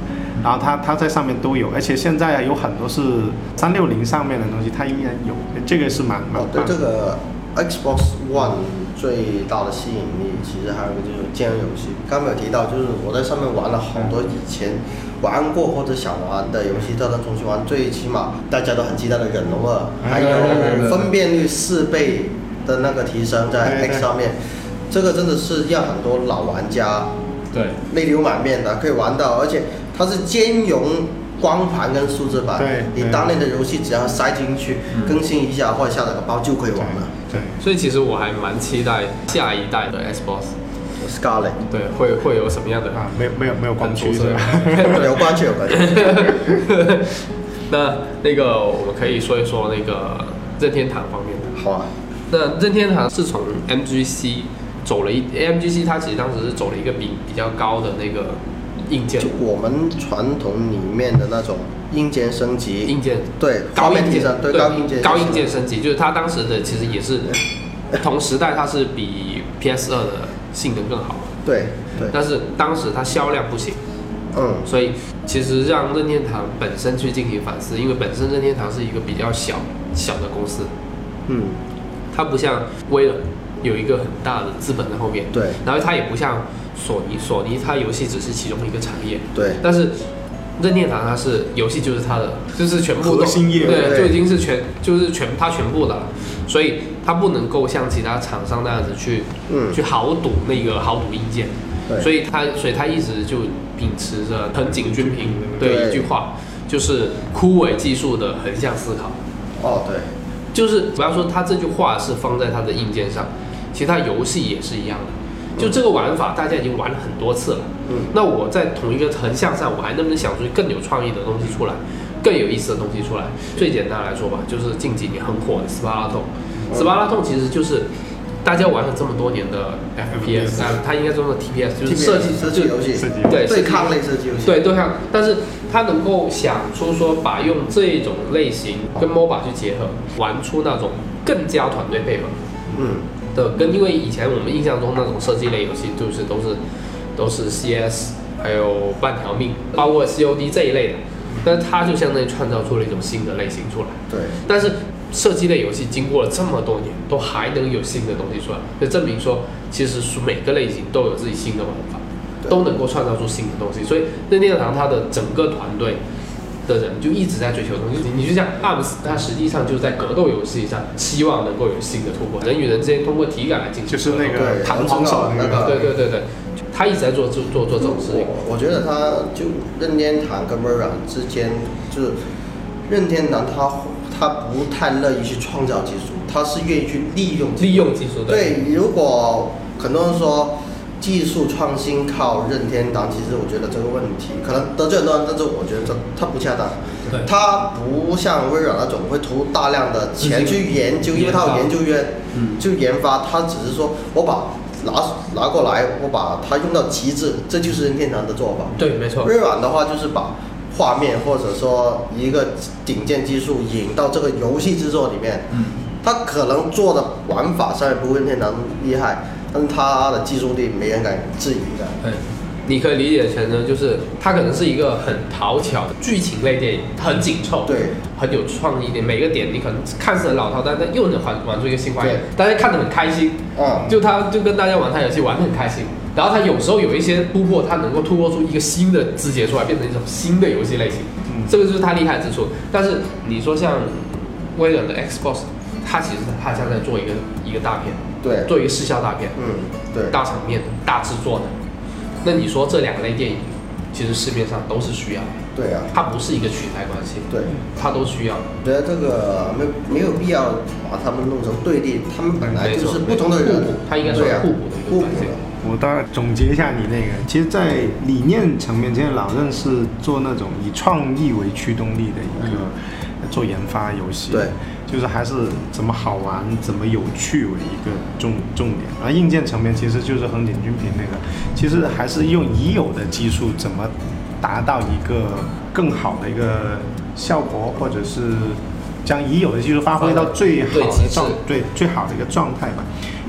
然后它它在上面都有，而且现在有很多是三六零上面的东西，它依然有，这个是蛮蛮哦，对。这个 Xbox One 最大的吸引力，其实还有一个就是兼容游戏。刚刚没有提到，就是我在上面玩了好多以前玩过或者想玩的游戏，都能重新玩。最起码大家都很期待的《忍龙二》，还有分辨率四倍的那个提升在 X 上面，这个真的是让很多老玩家对，泪流满面的，可以玩到，而且它是兼容光盘跟数字版，你当年的游戏只要塞进去，更新一下或者下载个包就可以玩了。对，所以其实我还蛮期待下一代的 Xbox，Scarlet，对，会会有什么样的啊，没有没有没有光驱是吧？有关系有关系。那那个我们可以说一说那个任天堂方面的。好啊，那任天堂是从 MGC 走了一 MGC，它其实当时是走了一个比比较高的那个硬件就我们传统里面的那种硬件升级，硬件对高硬件对高硬件高硬件升级，就是它当时的其实也是同时代，它是比 PS 二的性能更好，对对，但是当时它销量不行，嗯。所以其实让任天堂本身去进行反思，因为本身任天堂是一个比较小小的公司，嗯，它不像微软有一个很大的资本在后面，对。然后它也不像索尼，索尼它游戏只是其中一个产业，对。但是任天堂它是游戏就是它的，就是全部都核心业务对，对就已经是全就是全它全部的了，所以它不能够像其他厂商那样子去、嗯去豪赌那个豪赌硬件，对所以它所以它一直就秉持着藤井君平对的一句话，就是枯萎技术的横向思考。哦，对，就是比方说他这句话是放在他的硬件上，其实他游戏也是一样的。就这个玩法，大家已经玩了很多次了。嗯，那我在同一个横向上，我还能不能想出更有创意的东西出来，更有意思的东西出来？最简单来说吧，就是近几年很火的斯巴拉痛。斯巴拉痛其实就是大家玩了这么多年的 FPS 啊，它应该叫做 TPS，就是设计设计游戏，对对抗类设计游戏，对，对抗，但是它能够想出说，把用这种类型跟 MOBA 去结合，玩出那种更加团队配合嗯，的，跟因为以前我们印象中那种射击类游戏，就是都是都是 CS，还有半条命，包括 COD 这一类的，但是它就相当于创造出了一种新的类型出来。对，但是射击类游戏经过了这么多年，都还能有新的东西出来，就证明说，其实是每个类型都有自己新的玩法，都能够创造出新的东西。所以任天堂它的整个团队的人就一直在追求东西。你就像 ARMS，它实际上就是在格斗游戏上希望能够有新的突破，人与人之间通过体感来进行就是那个弹簧手那那个。个，对对对对，他一直在做做做做这种事情。我我觉得他就任天堂跟微软之间，就是任天堂他他不太乐意去创造技术，他是愿意去利用利用技术的对，如果很多人说技术创新靠任天堂，其实我觉得这个问题可能得罪很多人，但是我觉得这他不恰当。对。它不像微软那种会投大量的钱去研究，因为它有研究院，嗯。就研发，他只是说我把拿拿过来，我把它用到极致，这就是任天堂的做法。对，没错。微软的话就是把画面或者说一个顶尖技术引到这个游戏制作里面，嗯，它可能做的玩法上面不会任天堂厉害，但是它的技术力没人敢质疑的。对，你可以理解成呢，就是它可能是一个很讨巧的剧情类电影，很紧凑，对，很有创意的。每个点你可能看似很老套，但是又能玩玩出一个新花样，大家看得很开心。嗯，就他就跟大家玩他游戏玩得很开心，然后他有时候有一些突破，他能够突破出一个新的枝节出来，变成一种新的游戏类型，嗯这个就是他厉害之处。但是你说像微软的 Xbox，它其实它像在做一个一个大片，对，做一个视效大片，嗯，对，大场面的、大制作的。那你说这两类电影，其实市面上都是需要的，对啊，它不是一个取代关系，对，它都需要。我觉得这个没没有必要把他们弄成对立，他们本来就是不同的人。互补，它应该是互补的一个互补关系。我大概总结一下你那个，其实，在理念层面，现在老任是做那种以创意为驱动力的一个做研发游戏，对，就是还是怎么好玩、怎么有趣为一个重重点。而硬件层面，其实就是横井军平那个，其实还是用已有的技术怎么达到一个更好的一个效果，或者是将已有的技术发挥到最好的状对最好的一个状态吧。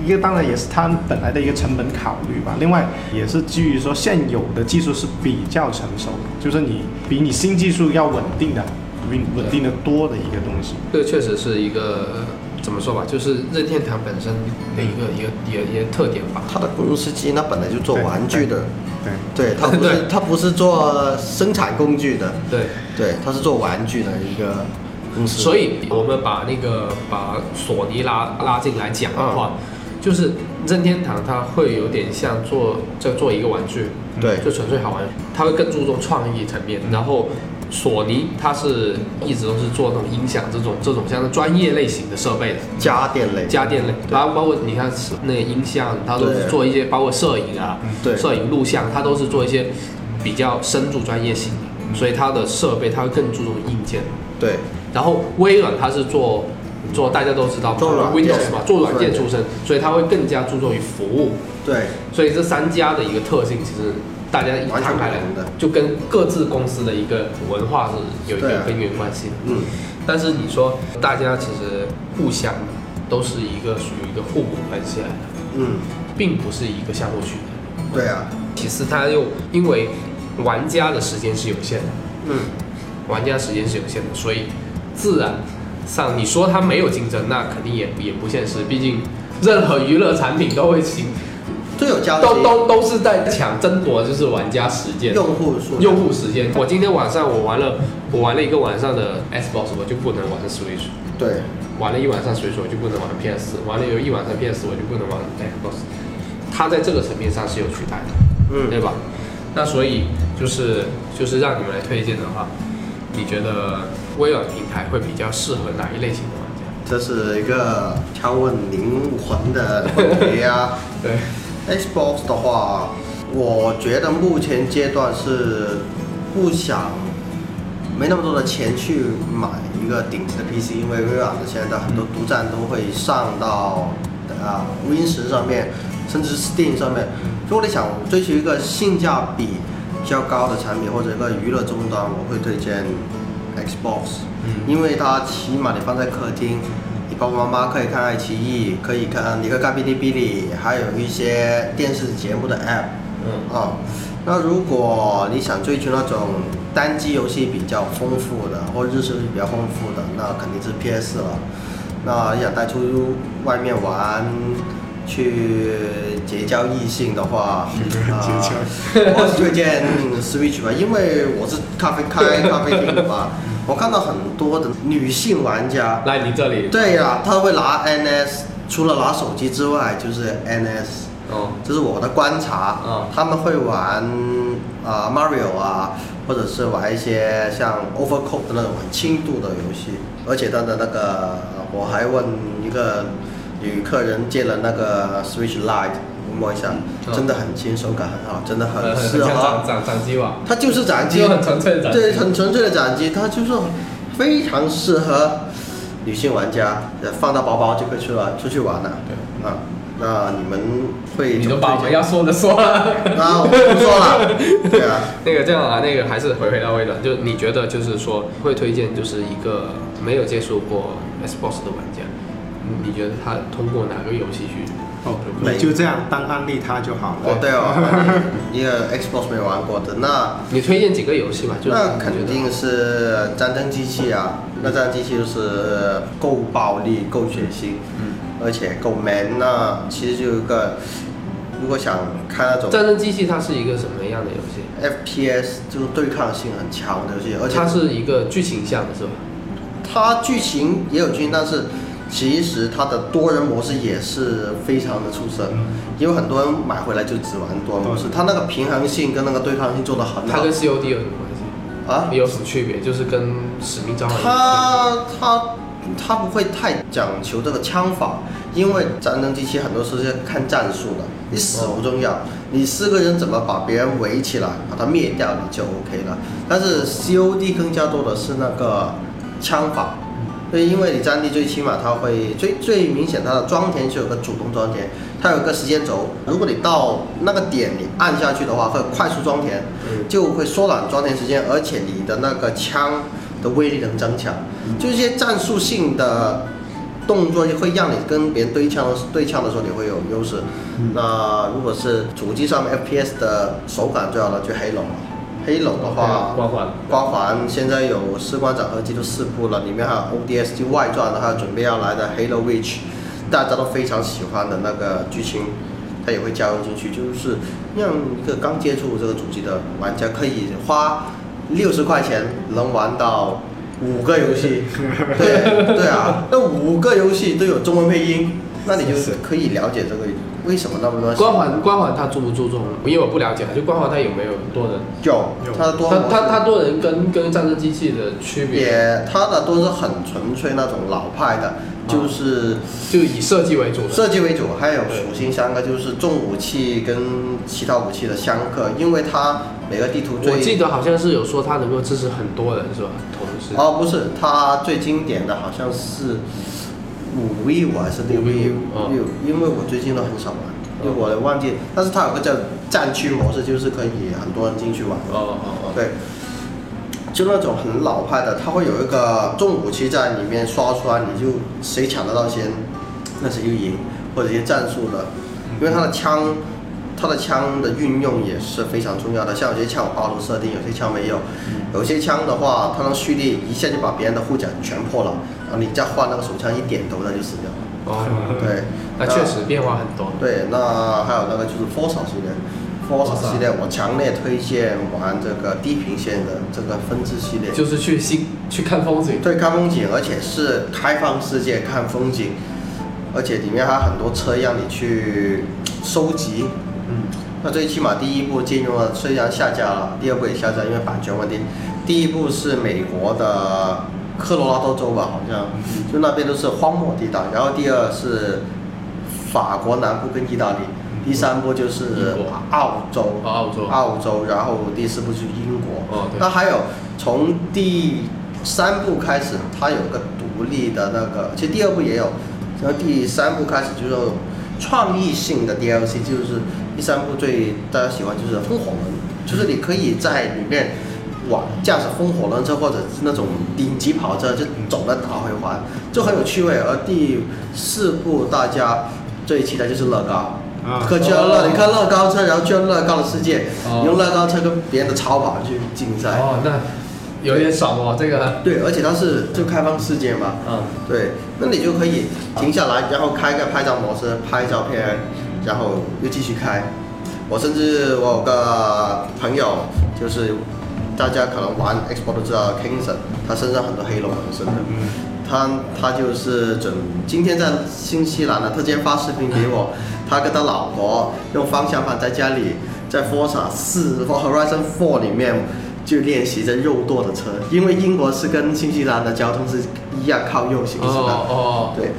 一个当然也是它本来的一个成本考虑吧，另外也是基于说现有的技术是比较成熟的，就是你比你新技术要稳定的、稳稳定的多的一个东西。这个确实是一个怎么说吧，就是任天堂本身的一个一个一个一个特点吧。它的公司基因，他本来就做玩具的，对，对他不是它不是做生产工具的，对，对，它是做玩具的一个公司。所以我们把那个把索尼拉拉进来讲的话，就是任天堂它会有点像做在做一个玩具，对就纯粹好玩，它会更注重创意层面。然后索尼它是一直都是做那种音响这种这种像是专业类型的设备的。家电类，家电类，然后包括你看那个音像，它都是做一些，包括摄影啊，对摄影录像，它都是做一些比较深度专业性的，所以它的设备它会更注重硬件。对然后微软它是做做大家都知道做 Windows 嘛，做软件出身，所以它会更加注重于服务。对所以这三家的一个特性，其实大家一摊开来就跟各自公司的一个文化是有一个根源关系的。嗯，但是你说大家其实互相都是一个属于一个互补关系来的，嗯，并不是一个相互取代。对啊，其次，它又因为玩家的时间是有限的，嗯，玩家时间是有限的，所以自然上你说它没有竞争，那肯定也也不现实。毕竟任何娱乐产品都会行，都有交集，都都都是在抢争夺，就是玩家时间。用户数用户时间，我今天晚上我玩了，我玩了一个晚上的 Xbox，我就不能玩 Switch；对玩了一晚上 Switch，我就不能玩 PS；玩了有一晚上 PS，我就不能玩 Xbox。它在这个层面上是有取代的，嗯对吧？那所以就是就是让你们来推荐的话，你觉得微软平台会比较适合哪一类型的玩家？这是一个敲问灵魂的问题啊。对，Xbox 的话，我觉得目前阶段是不想没那么多的钱去买一个顶级的 PC，因为微软的现在的很多独占都会上到啊 Win 十上面，甚至是 Steam 上面。如果你想追求一个性价比比较高的产品或者一个娱乐终端，我会推荐 Xbox，因为它起码你放在客厅。你爸爸妈妈可以看爱奇艺，可以看，你可以看哔哩哔哩，还有一些电视节目的 app，嗯，啊，那如果你想追求那种单机游戏比较丰富的，或者日式比较丰富的，那肯定是 PS 了。那你想带出外面玩，去结交异性的话，啊我是推荐 Switch 吧，因为我是咖啡开咖啡厅的嘛，我看到很多的女性玩家，来你这里，对呀、她会拿 NS，除了拿手机之外就是 NS。哦，这是我的观察，嗯他们会玩啊、Mario 啊，或者是玩一些像 Overcooked 的那种很轻度的游戏，而且他的那个，我还问一个女客人借了那个 Switch Lite，我摸一下，嗯真的很轻，手感很好，真的很适合掌合。掌掌机吧，它就是掌机，就很纯粹的掌机对，很纯粹的掌机，它就是非常适合女性玩家，呃放到包包就可以出来出去玩了。对啊，那你们会你怎么推荐都把我们要说的说了。啊，我不说了。对啊，那个这样啊，那个还是回回到微软，就你觉得就是说会推荐就是一个没有接触过 Xbox 的玩家，嗯你觉得他通过哪个游戏去？哦，你就这样当案例他就好了。哦对哦，你一个 Xbox 没玩过的，那你推荐几个游戏吧？就是那肯定是战争机器啊，那战争机器就是够暴力、够血腥，嗯，而且够 man。那其实就有一个，如果想看那种战争机器它是一个什么样的游戏？FPS，就是对抗性很强的游戏，而且它是一个剧情向的是吧？它剧情也有剧情，但是其实它的多人模式也是非常的出色，因为很多人买回来就只玩多人模式，它那个平衡性跟那个对抗性做得很好它跟 COD 有什么关系？啊。有什么区别？就是跟使命召唤它它它不会太讲求这个枪法，因为战争机器很多时候是看战术的，你死不重要，你四个人怎么把别人围起来，把他灭掉，你就 OK 了。但是 COD 更加多的是那个枪法，对，因为你战地最起码它会最最明显，它的装填是有个主动装填，它有个时间轴，如果你到那个点你按下去的话，会快速装填，嗯。就会缩短装填时间，而且你的那个枪的威力能增强，就一些战术性的动作会让你跟别人对枪对枪的时候你会有优势。那如果是主机上面 FPS 的手感最好的就黑龙。了，黑龙的话，光环。光环现在有士官长合集都四部了，里面还有 ODST 外传的，还有准备要来的 Halo Reach，大家都非常喜欢的那个剧情，它也会加入进去，就是让一个刚接触这个主机的玩家可以花六十块钱能玩到五个游戏，对对啊，那五个游戏都有中文配音，那你就是。可以了解这个为什么那么多光环光环它注不注重？因为我不了解，就光环它有没有多人？有有它的多它模式它它多人跟跟战争机器的区别，也它的都是很纯粹那种老派的，就是就以设计为主的。设计为主，还有属性相克，就是重武器跟其他武器的相克，因为它每个地图最我记得好像是有说它能够支持很多人，是吧？同时。哦不是，它最经典的好像是五 v 五还是六 v 哦六，因为我最近都很少玩，因为我也忘记，但是它有个叫战区模式，就是可以很多人进去玩。哦哦哦。对，就那种很老派的，它会有一个重武器在里面刷出来，你就谁抢得到先，那谁就赢，或者一些战术的，因为它的枪，它的枪的运用也是非常重要的。像有些枪有爆头设定，有些枪没有，有些枪的话，它能蓄力一下就把别人的护甲全破了，然后你再换那个手枪一点头，那就死掉了。哦。对，那确实变化很多。对，那还有那个就是 Forza 系列 Forza 系列我强烈推荐玩这个地平线的这个分支系列。就是去新去看风景。对，看风景，而且是开放世界看风景，而且里面还有很多车让你去收集。嗯。那最起码第一部进入了，虽然下架了，第二部也下架，因为版权问题。第一部是美国的科罗拉多州吧，好像就那边都是荒漠地带。然后第二是法国南部跟意大利，第三部就是澳洲，哦澳洲澳洲，然后第四部是英国。那还有从第三部开始，它有个独立的那个，其实第二部也有，然后第三部开始就是创意性的 DLC，就是第三部最大家喜欢就是风火轮，就是你可以在里面玩驾驶风火轮车或者是那种顶级跑车，就走了打回环，就很有趣味。而第四部大家最期待就是乐高。啊可去了乐，你看乐高车，然后去了乐高的世界，用乐高车跟别人的超跑去竞赛。哦，那有点爽哦，这个，对，而且它是就开放世界嘛，嗯，对，那你就可以停下来，然后开个拍照模式，拍照片，然后又继续开。我甚至我有个朋友，就是大家可能玩 Xbox 都知道 Kingston，他身上很多黑龙纹身的。嗯。他他就是准今天在新西兰呢，他今天发视频给我，他跟他老婆用方向盘在家里在 Forza 四 Horizon Four 里面就练习着右舵的车，因为英国是跟新西兰的交通是一样靠右行驶的，哦哦，对。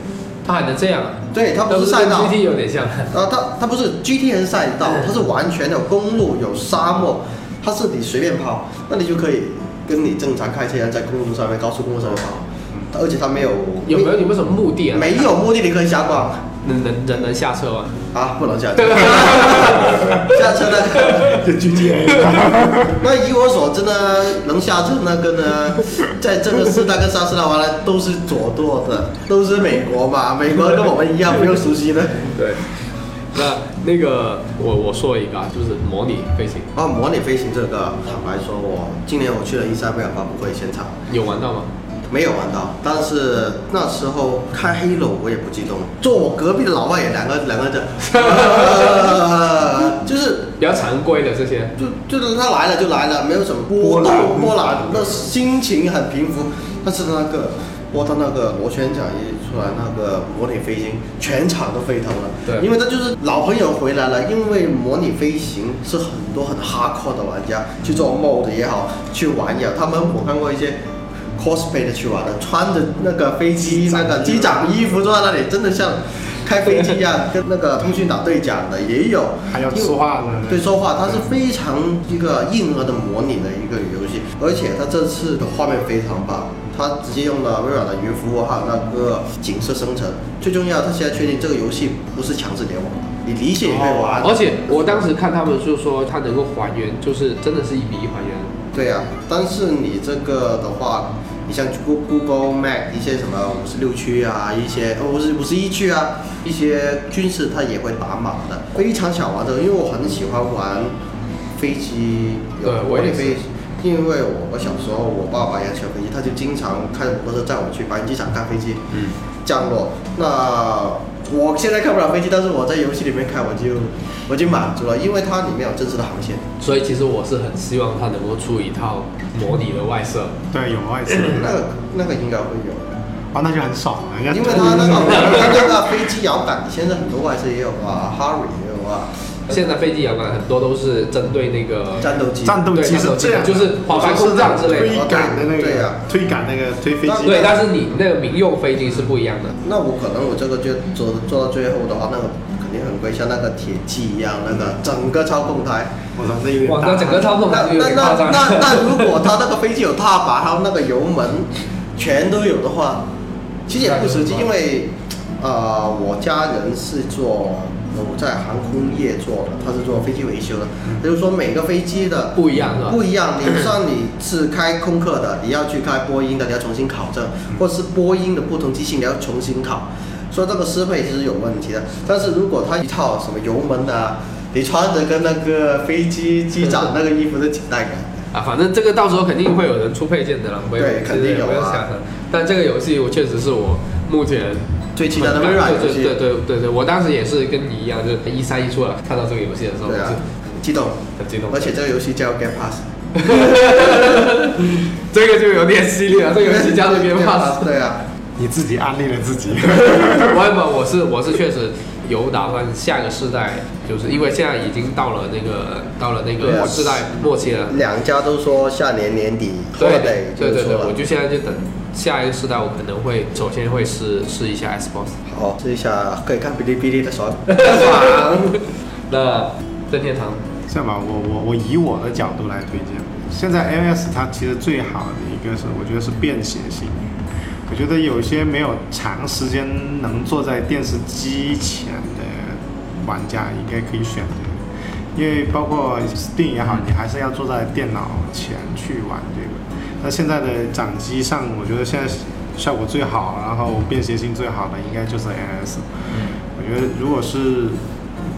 他还能这样啊？对，他不是赛道。跟，GT 有点像，呃，它它不是 GT 赛道，他是完全的公路有沙漠，它是你随便跑，那你就可以跟你正常开车一样在公路上面、高速公路上面跑，而且它没有有没有有没有什么目的啊？没有目的你可以瞎逛能能人能下车吗？啊，不能下车，下车那个。就 GTA，那以我所知呢，能下车那个呢，在这个四大跟上世代玩呢都是左舵的，都是美国嘛，美国跟我们一样不用熟悉的。对。那那个我我说一个啊，就是模拟飞行，啊，模拟飞行这个，坦白说，我今年我去了伊莎贝尔发布会现场，有玩到吗？没有玩到，但是那时候开黑了我也不激动，坐我隔壁的老外也两个两个人，呃 就是比较常规的这些，就就是他来了就来了，没有什么波动波澜，那心情很平伏。但是那个我到那个螺旋桨一出来，那个模拟飞行，全场都沸腾了。对因为他就是老朋友回来了，因为模拟飞行是很多很 hardcore 的玩家去做 mod 也好，去玩也好，他们我看过一些。cosplay 的去玩的，穿着那个飞机那个机长衣服坐在那里，真的像开飞机一样，跟那个通讯岛对讲的也有，还要说话呢。对说话，它是非常一个硬核的模拟的一个游戏，而且它这次的画面非常棒，它直接用了微软的云服务，还有那个景色生成。最重要，它现在确定这个游戏不是强制联网，你离线也可以玩。而且我当时看他们就说它能够还原，就是真的是一比一还原。对呀、但是你这个的话，你像 Google Map 一些什么五十六区啊，一些哦不是五十一区啊，一些军事它也会打码的，非常想玩这个，因为我很喜欢玩飞机，有对我也是模拟飞机。因为我我小时候我爸爸也喜欢飞机，他就经常开着摩托车载我去白云机场看飞机嗯，降落。那我现在开不了飞机，但是我在游戏里面开我就我就满足了，因为它里面有真实的航线。所以其实我是很希望它能够出一套模拟的外设。对，有外设，那个那个应该会有。啊，那就很爽了。因为 它那个它那个飞机摇杆，现在很多外设也有啊，Harry 也有啊，现在飞机摇杆很多都是针对那个战斗机。战斗机是这样的，就是滑板空战之类的推杆的那个对呀，推杆那个推飞机。对，但是你那个民用飞机是不一样的。那我可能我这个就做做到最后的话，那个肯定很贵，像那个铁骑一样，那个整个操控台。我操，那有点哇，大。那整个操控那台那那点夸张。那那如果他那个飞机有踏板，还有那个油门，全都有的话，其实也不实际，因为呃，我家人是做我在航空业做的，他是做飞机维修的，也就是说每个飞机的不一样是吧？不一样，你像你是开空客的，你要去开波音的，你要重新考证，或者是波音的不同机型，你要重新考，所以这个适配其实有问题的。但是如果他一套什么油门啊，你穿着跟那个飞机机长那个衣服的紧带感，啊，反正这个到时候肯定会有人出配件的了，对肯定有啊。但这个游戏我确实是我目前最期待的微软游戏，对对对对对，我当时也是跟你一样，就是一三一出来看到这个游戏的时候，对啊我是，激动，很激动。而且这个游戏叫 Game Pass，这个就有点犀利了，这个游戏叫做 Game Pass。对啊，你自己安利了自己。我我我是我是确实有打算下一个世代，就是因为现在已经到了那个到了那个世代末期了。两家都说下年年底对对对我就现在就等下一个世代，我可能会首先会试试一下 Xbox。好，试一下可以看哔哩哔哩的爽。那任天堂这样吧，我我我以我的角度来推荐，现在 iOS 它其实最好的一个是，我觉得是便携性。我觉得有些没有长时间能坐在电视机前的玩家，应该可以选择，因为包括 Steam 也好，你还是要坐在电脑前去玩这个。那现在的掌机上，我觉得现在效果最好，然后便携性最好的应该就是 iOS。我觉得如果是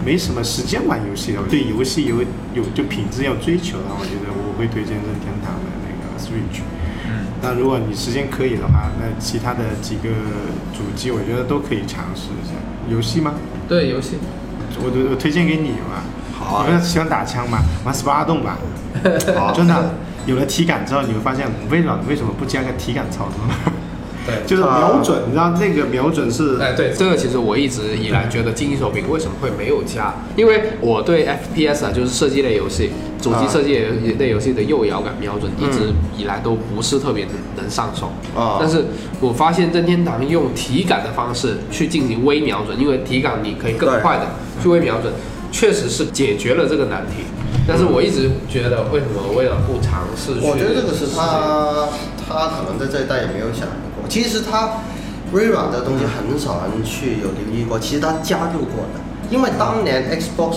没什么时间玩游戏的，对游戏有有就品质要追求的话，我觉得我会推荐任天堂的那个 Switch。嗯，那如果你时间可以的话，那其他的几个主机我觉得都可以尝试一下。游戏吗？对游戏，我我我推荐给你吧。好啊你们喜欢打枪吗？玩十八洞吧。好真的，有了体感之后，你会发现微软为什么不加个体感操作呢？对就是瞄准，你知道那个瞄准是哎，对，这个其实我一直以来觉得精英手柄为什么会没有加？因为我对 FPS 啊，就是射击类游戏、主机射击类游戏的右摇杆瞄准，一直以来都不是特别能能上手。啊但是我发现任天堂用体感的方式去进行微瞄准，因为体感你可以更快的去微瞄准，确实是解决了这个难题。但是我一直觉得，为什么为了不尝试去？我觉得这个是他，他可能在这一代也没有想过。其实它微软的东西很少人去有留意过，其实它加入过的。因为当年 Xbox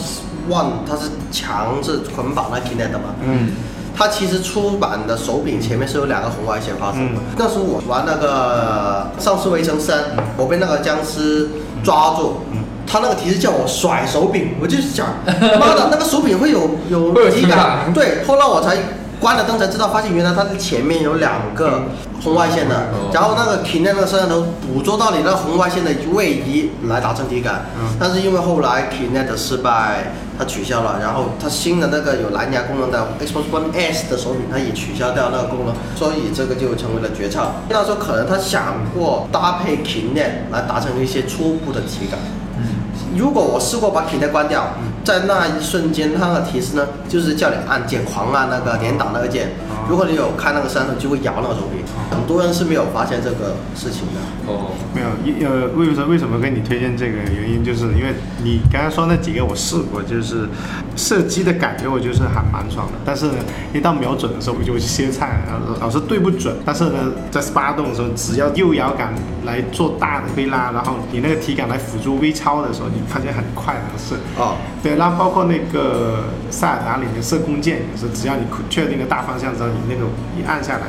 One 它是强制捆绑那 Kinect 的嘛，嗯，它其实出版的手柄前面是有两个红外线发射的。嗯。那时候我玩那个《丧尸围城三》，我被那个僵尸抓住，嗯。他那个提示叫我甩手柄，我就想，妈的，那个手柄会有有会有体体感。感。对，后来我才关了灯才知道，发现原来它的前面有两个红外线的嗯，然后那个 Kinect 那个摄像头捕捉到你那红外线的位移来达成体感嗯。但是因为后来 Kinect 失败，它取消了，然后它新的那个有蓝牙功能的 Xbox One S 的手柄，它也取消掉那个功能，所以这个就成为了绝唱。那时候可能他想过搭配 Kinect 来达成一些初步的体感。如果我试过把 Kinect 关掉，在那一瞬间，它的提示呢，就是叫你按键，狂按那个连挡那个键。如果你有开那个摄像头，就会摇那个手柄。很多人是没有发现这个事情的。哦，没有，一呃，为什么为什么跟你推荐这个原因，就是因为你刚刚说那几个我试过，就是射击的感觉，我就是还蛮爽的。但是呢，一到瞄准的时候，我就会歇菜，然后老是对不准。但是呢，在十八洞的时候，只要右摇杆来做大的推拉，然后你那个体感来辅助微操的时候，你发现很快的是。哦，对，然后包括那个塞尔达里面射弓箭也是，只要你确定了大方向之后，你那个一按下来，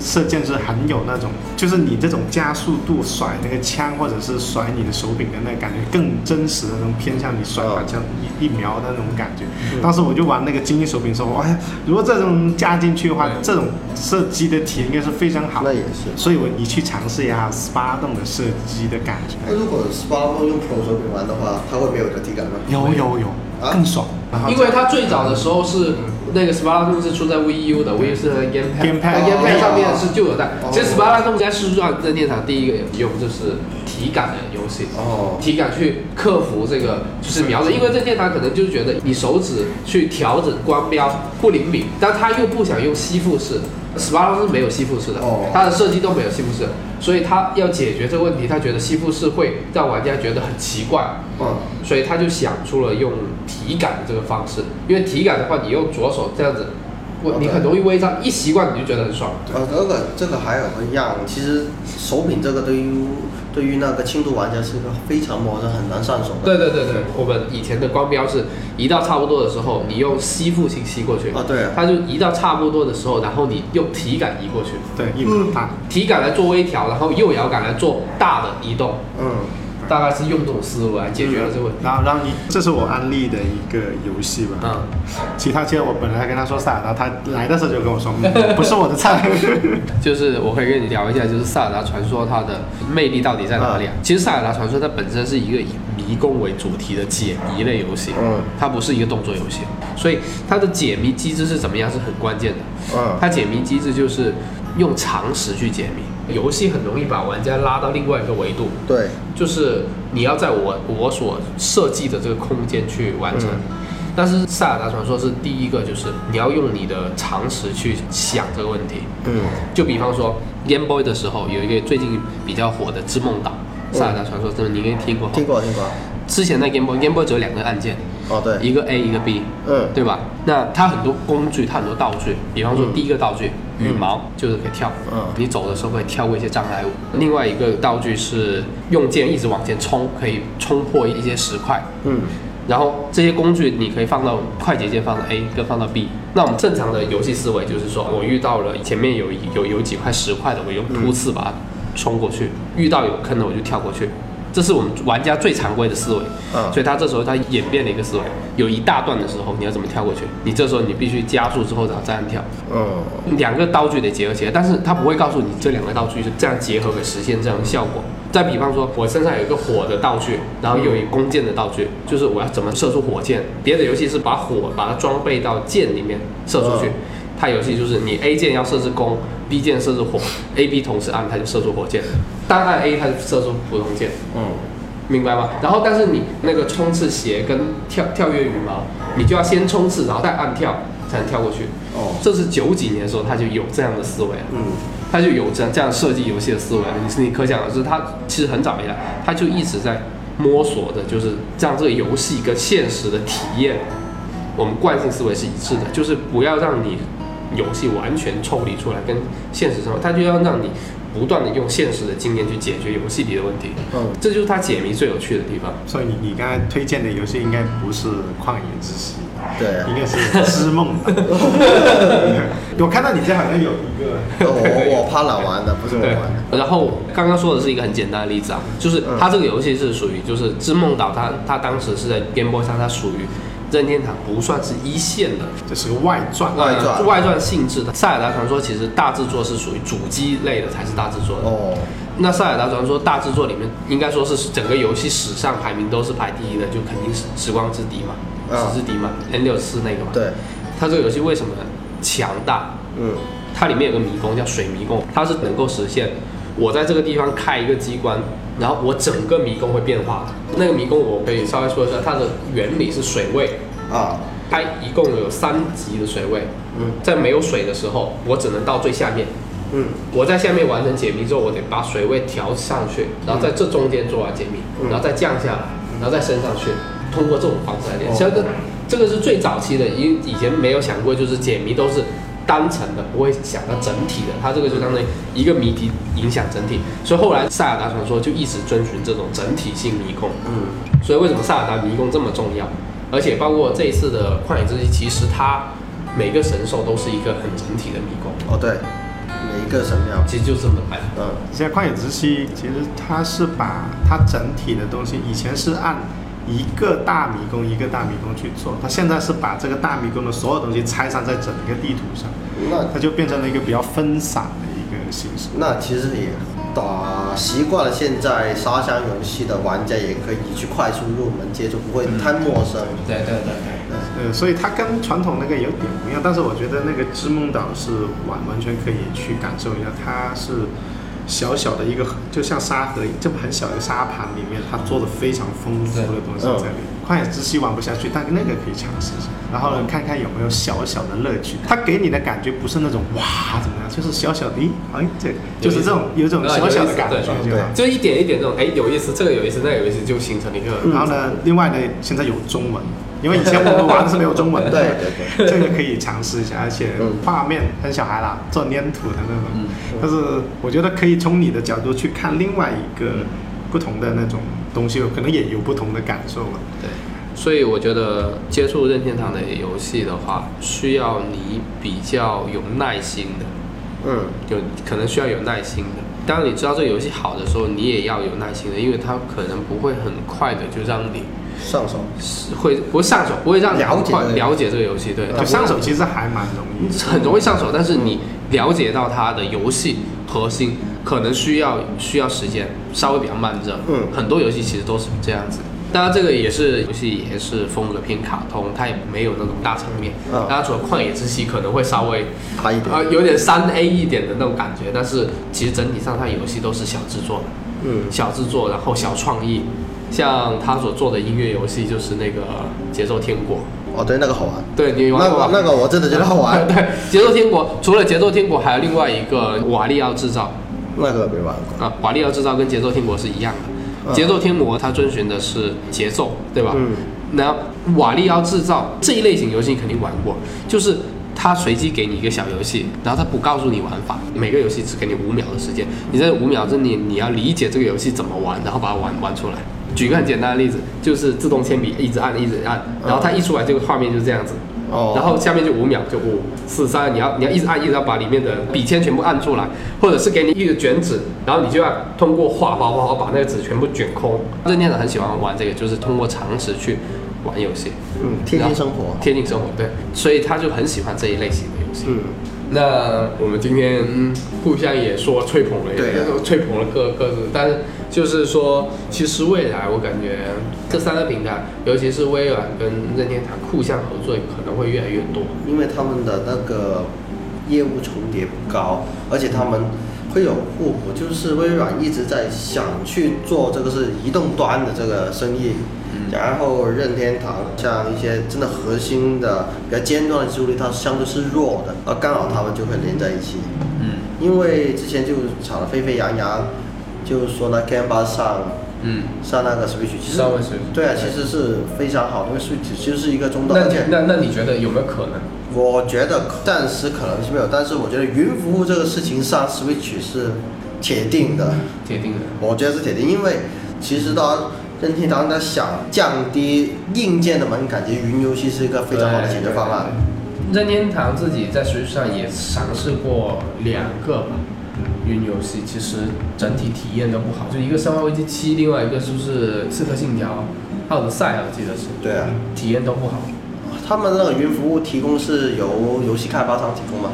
射箭是很有那种，就是你这种加速度甩那个枪，或者是甩你的手柄的那个感觉更真实的那种偏向你甩把枪一一瞄的那种感觉。当时我就玩那个精英手柄的时候，哎呀，如果这种加进去的话，这种射击的体验应该是非常好。那也是。所以我你去尝试一下十八洞的射击的感觉。那如果 p a 动用 Pro 手柄玩的话，它会没有这体感吗？有有有，啊更爽。然后因为它最早的时候是那个 s p a r 是出在 VU 的，VU 是那个 Gamepad，Gamepad 上面是就有带哦。其实 s p a r 应该是让任天堂第一个用就是体感的游戏。哦，体感去克服这个就是瞄准，因为任天堂可能就是觉得你手指去调整光标不灵敏，但他又不想用吸附式。S p a 是没有吸附式的哦，它的设计都没有吸附式，所以他要解决这个问题，他觉得吸附式会让玩家觉得很奇怪，嗯，所以他就想出了用体感的这个方式，因为体感的话，你用左手这样子，你很容易微张，一习惯你就觉得很爽。呃，这个这个还有个样，其实手柄这个对于对于那个轻度玩家是一个非常陌生、很难上手的。对对对对，我们以前的光标是移到差不多的时候，你用吸附性吸过去，啊，对啊，它就移到差不多的时候，然后你用体感移过去，对一码大。体感来做微调，然后右摇杆来做大的移动，嗯，大概是用这种思路来解决了这个问题。然后，然后你，这是我安利的一个游戏吧。嗯，其他其实我本来跟他说塞尔达，他来的时候就跟我说，嗯、不是我的菜。就是我可以跟你聊一下，就是《塞尔达传说》它的魅力到底在哪里啊？其实《塞尔达传说》它本身是一个以迷宫为主题的解谜类游戏，嗯，它不是一个动作游戏，所以它的解谜机制是怎么样是很关键的。嗯，它解谜机制就是用常识去解谜，游戏很容易把玩家拉到另外一个维度，对，就是你要在我我所设计的这个空间去完成。但是《塞尔达传说》是第一个，就是你要用你的常识去想这个问题。嗯就比方说 Game Boy 的时候，有一个最近比较火的《织梦岛》，《塞尔达传说》，这个你应该听过。听过听过。之前在 Game Boy，Game Boy 只有两个按键，哦对，一个 A 一个 B，嗯对吧？那它很多工具，它很多道具，比方说嗯第一个道具羽毛就是可以跳，嗯你走的时候可以跳过一些障碍物。另外一个道具是用剑一直往前冲，可以冲破一些石块。嗯然后这些工具你可以放到快捷键放到 A 跟放到 B。那我们正常的游戏思维就是说，我遇到了前面有有有几块石块的，我用突刺把它冲过去；遇到有坑的我就跳过去。这是我们玩家最常规的思维。嗯所以他这时候他演变了一个思维，有一大段的时候你要怎么跳过去？你这时候你必须加速之后然后再按跳。嗯两个道具得结合起来，但是他不会告诉你这两个道具是这样结合可实现这样的效果。再比方说，我身上有一个火的道具，然后又有一弓箭的道具，就是我要怎么射出火箭。别的游戏是把火把它装备到箭里面射出去嗯，它游戏就是你 A 键要设置弓，B 键设置火，A、B 同时按它就射出火箭，单按 A 它就射出普通箭。嗯明白吗？然后，但是你那个冲刺鞋跟跳跳跃羽毛，你就要先冲刺，然后再按跳，才能跳过去。哦这是九几年的时候他就有这样的思维了，嗯他就有这样这样设计游戏的思维了。你你可想而知，他其实很早以来，他就一直在摸索的，就是让这个游戏跟现实的体验，我们惯性思维是一致的，就是不要让你游戏完全抽离出来，跟现实生活，他就要让你不断的用现实的经验去解决游戏里的问题。嗯这就是他解谜最有趣的地方。所以你你刚才推荐的游戏应该不是《旷野之息》，对啊应该是《织梦岛》。我看到你这好像有一个，我我怕老玩的，不是我对玩的。，然后刚刚说的是一个很简单的例子啊，就是嗯它这个游戏是属于就是《织梦岛》它，它当时是在 Game Boy 上，它属于任天堂不算是一线的这是个外传。外传呃外传性质的。塞尔达传说其实大制作是属于主机类的才是大制作的。哦，那塞尔达传说大制作里面，应该说是整个游戏史上排名都是排第一的，就肯定是时光之笛嘛，嗯时之笛嘛，N 六四那个嘛。对，它这个游戏为什么强大？嗯它里面有个迷宫叫水迷宫，它是能够实现我在这个地方开一个机关，然后我整个迷宫会变化的。那个迷宫我可以稍微说一下，它的原理是水位，啊它一共有三级的水位，嗯在没有水的时候，我只能到最下面。嗯我在下面完成解谜之后，我得把水位调上去，然后在这中间做完解谜，嗯然后再降下来，然后再升上去，通过这种方式来练。哦这个这个是最早期的，因为以前没有想过，就是解谜都是单层的，不会想到整体的。它这个就相当于一个谜题影响整体，所以后来塞尔达传说就一直遵循这种整体性迷宫。嗯所以为什么塞尔达迷宫这么重要？而且包括这一次的旷野之息，其实它每个神兽都是一个很整体的迷宫，哦对，每一个神庙，其实就这么来的。嗯现在《旷野之息》其实它是把它整体的东西，以前是按一个大迷宫一个大迷宫去做，它现在是把这个大迷宫的所有东西拆散在整个地图上，那它就变成了一个比较分散的一个形式。那其实也打习惯了现在沙箱游戏的玩家，也可以去快速入门接触，不会太陌生。对对对对。呃，所以它跟传统那个有点不一样，但是我觉得那个织梦岛是完完全可以去感受一下，它是小小的一个，就像沙盒这么很小的沙盘里面，它做的非常丰富的东西在里面。旷野之息玩不下去，但那个可以尝试一下，然后呢，看看有没有小小的乐趣。它给你的感觉不是那种哇怎么样，就是小小的，咦，哎，这就是这种有这种小小的感觉对就好。就一点一点这种，哎，有意思，这个有意思，那个有意思，就形成了一个。然后呢，另外呢，现在有中文，因为以前我们玩的是没有中文的。对对对，这个可以尝试一下，而且嗯画面很小孩啦，做粘土的那种。嗯但是我觉得可以从你的角度去看另外一个不同的那种东西，可能也有不同的感受吧。对，所以我觉得接触任天堂的游戏的话，需要你比较有耐心的，嗯有可能需要有耐心的。当你知道这个游戏好的时候，你也要有耐心的，因为它可能不会很快的就让你上手。会不会上手，不会让你了解这个了解这个游戏，对，上手其实还蛮容易。很容易上手，但是你了解到它的游戏核心，可能需要需要时间，稍微比较慢热。嗯很多游戏其实都是这样子。当然，这个也是游戏也是风格偏卡通，它也没有那种大场面。嗯当然，除了旷野之息可能会稍微差一点啊、有点三 A 一点的那种感觉，但是其实整体上它游戏都是小制作。嗯小制作，然后小创意。像他所做的音乐游戏就是那个《节奏天国》，哦，对，那个好玩。对你玩过吗？那个那个我真的觉得好玩，对，《节奏天国》除了《节奏天国》，还有另外一个《瓦利奥制造那个没玩过。》啊，《瓦利奥制造》跟《节奏天国》是一样的。嗯节奏天国它遵循的是节奏，对吧？嗯。那瓦利奥制造这一类型游戏你肯定玩过，就是它随机给你一个小游戏，然后它不告诉你玩法，每个游戏只给你五秒的时间，你在五秒之内你要理解这个游戏怎么玩，然后把它玩玩出来。举个很简单的例子，就是自动铅笔一直按一直按，然后它一出来这个画面就是这样子，哦。然后下面就五秒，就五四三，你要你要一直按，一直要把里面的笔尖全部按出来，或者是给你一个卷纸，然后你就要通过画画画画把那个纸全部卷空。任天堂很喜欢玩这个，就是通过常识去玩游戏，嗯，贴近生活。贴近生活，对，所以他就很喜欢这一类型的游戏。嗯。那我们今天互相也说吹捧了，对吹捧了各各自，但是就是说，其实未来我感觉这三个平台，尤其是微软跟任天堂互相合作可能会越来越多。因为他们的那个业务重叠不高，而且他们会有互补。就是微软一直在想去做这个是移动端的这个生意，然后任天堂像一些真的核心的比较尖端的技术力，它相对是弱的，而刚好他们就会连在一起。嗯因为之前就吵得沸沸扬扬，就是说呢 g a m e b a 上嗯，上那个 Switch，其实上位 Switch 对啊，其实是非常好的，因为 Switch 其实是一个中端，那那那你觉得有没有可能？我觉得暂时可能是没有，但是我觉得云服务这个事情上 Switch 是铁定的，铁定的。我觉得是铁定，因为其实到任天堂它想降低硬件的门槛，其实云游戏是一个非常好的解决方案。任天堂自己在 Switch 上也尝试过两个吧，云游戏，其实整体体验都不好，就一个《生化危机七》，另外一个就是《刺客信条》，奥德赛，我记得是，对啊，体验都不好。他们那个云服务提供是由游戏开发商提供吗？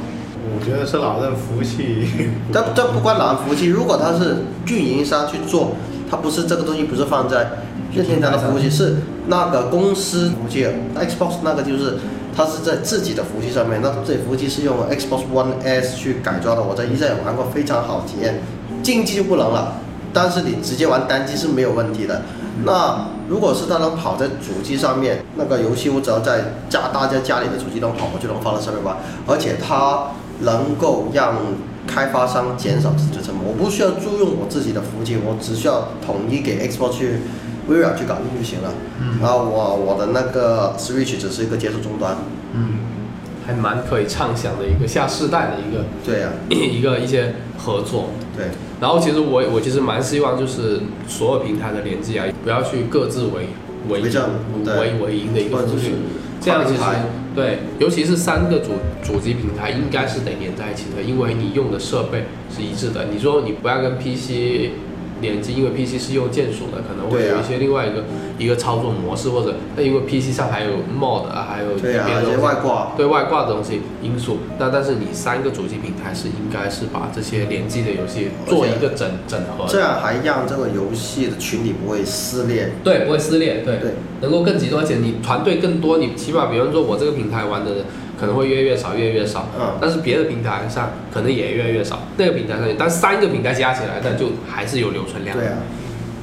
我觉得是老任服务器，这这不关老任服务器，如果他是运营商去做，它不是这个东西不是放在任天堂的服务器，是那个公司服务器，Xbox 那个就是它是在自己的服务器上面，那这服务器是用 Xbox One S 去改装的，我在一战也玩过，非常好体验，竞技就不能了，但是你直接玩单机是没有问题的。那如果是它能跑在主机上面，那个游戏我只要在家大家家里的主机能跑，我就能放在上面玩，而且它能够让开发商减少自己的成本，我不需要租用我自己的服务器，我只需要统一给 Xbox 去微软去搞定就行了。嗯。然后我我的那个 Switch 只是一个接触终端。嗯，还蛮可以畅想的一个下世代的一个对呀、一个一些合作。对，然后其实我我其实蛮希望就是所有平台的联机啊，不要去各自为为为为为营的一个或者是服务器，这样其实对，尤其是三个主主机平台应该是得连在一起的，因为你用的设备是一致的。你说你不要跟 PC 联机，因为 PC 是用键鼠的，可能会有一些另外一个、一个操作模式，或者那因为 PC 上还有 mod 啊，还有对呀、而且别的外挂。对外挂的东西因素，那但是你三个主机平台是应该是把这些联机的游戏做一个整整合，这样还让这个游戏的群体不会撕裂。对，不会撕裂，对，对能够更集中，而且你团队更多，你起码比方说我这个平台玩的人可能会越来越少，越来越少，嗯但是别的平台上可能也越来越少，那个平台上，但三个平台加起来，那就还是有留存量，对啊，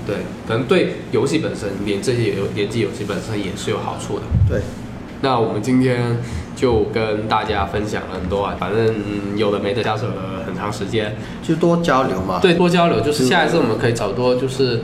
对，可能对游戏本身，连这些游联机游戏本身也是有好处的。对，那我们今天就跟大家分享了很多啊，反正、嗯有的没的瞎扯了很长时间。就多交流嘛。对，多交流，就是下一次我们可以找多就是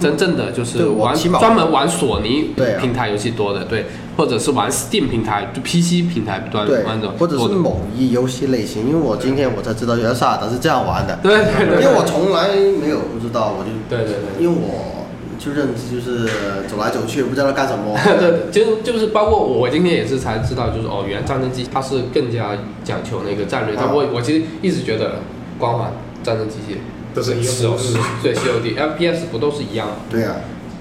真正的就是玩专门玩索尼平台游戏多的，对，或者是玩 Steam 平台就 PC 平台端对玩的，，或者是某一游戏类型，因为我今天我才知道原来萨尔达是这样玩的，对对对，因为我从来没有不知道，我就对对对。因为我就认知就是走来走去，不知道干什么。对，就就是包括我今天也是才知道，就是哦，原来战争机它是更加讲求那个战略。但啊我我其实一直觉得光环战争机器都是一个是对 COD、FPS 不都是一样吗？对呀、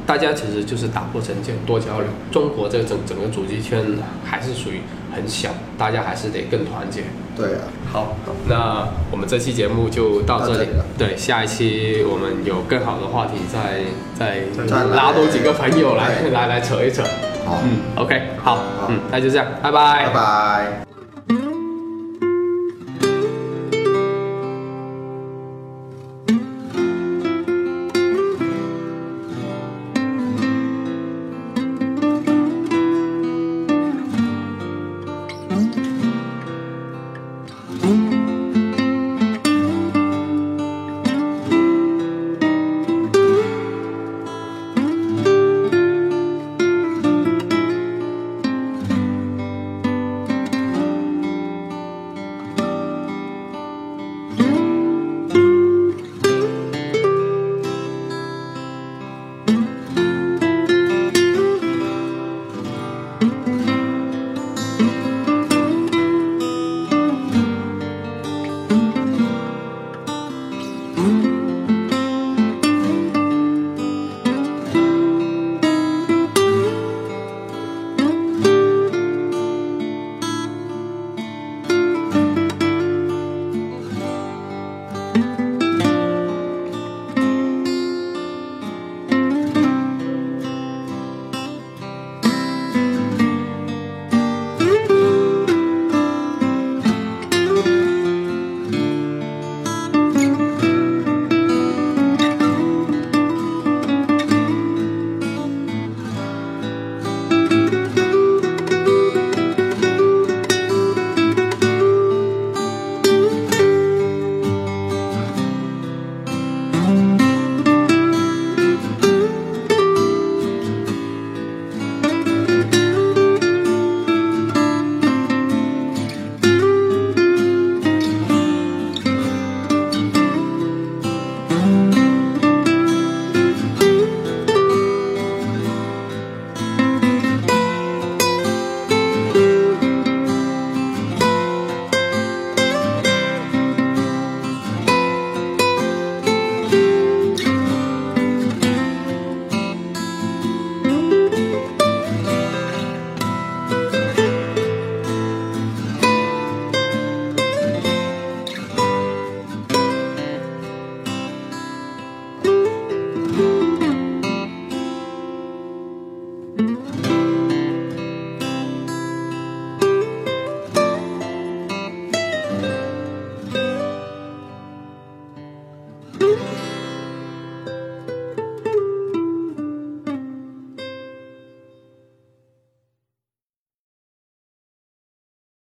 大家其实就是打破成见，多交流。中国这整整个主机圈还是属于很小，大家还是得更团结。对啊、好，那我们这期节目就到这里。了对，下一期我们有更好的话题再再再拉多几个朋友来来来扯一扯。好，嗯，OK，好，好嗯，那就这样，拜拜，拜拜。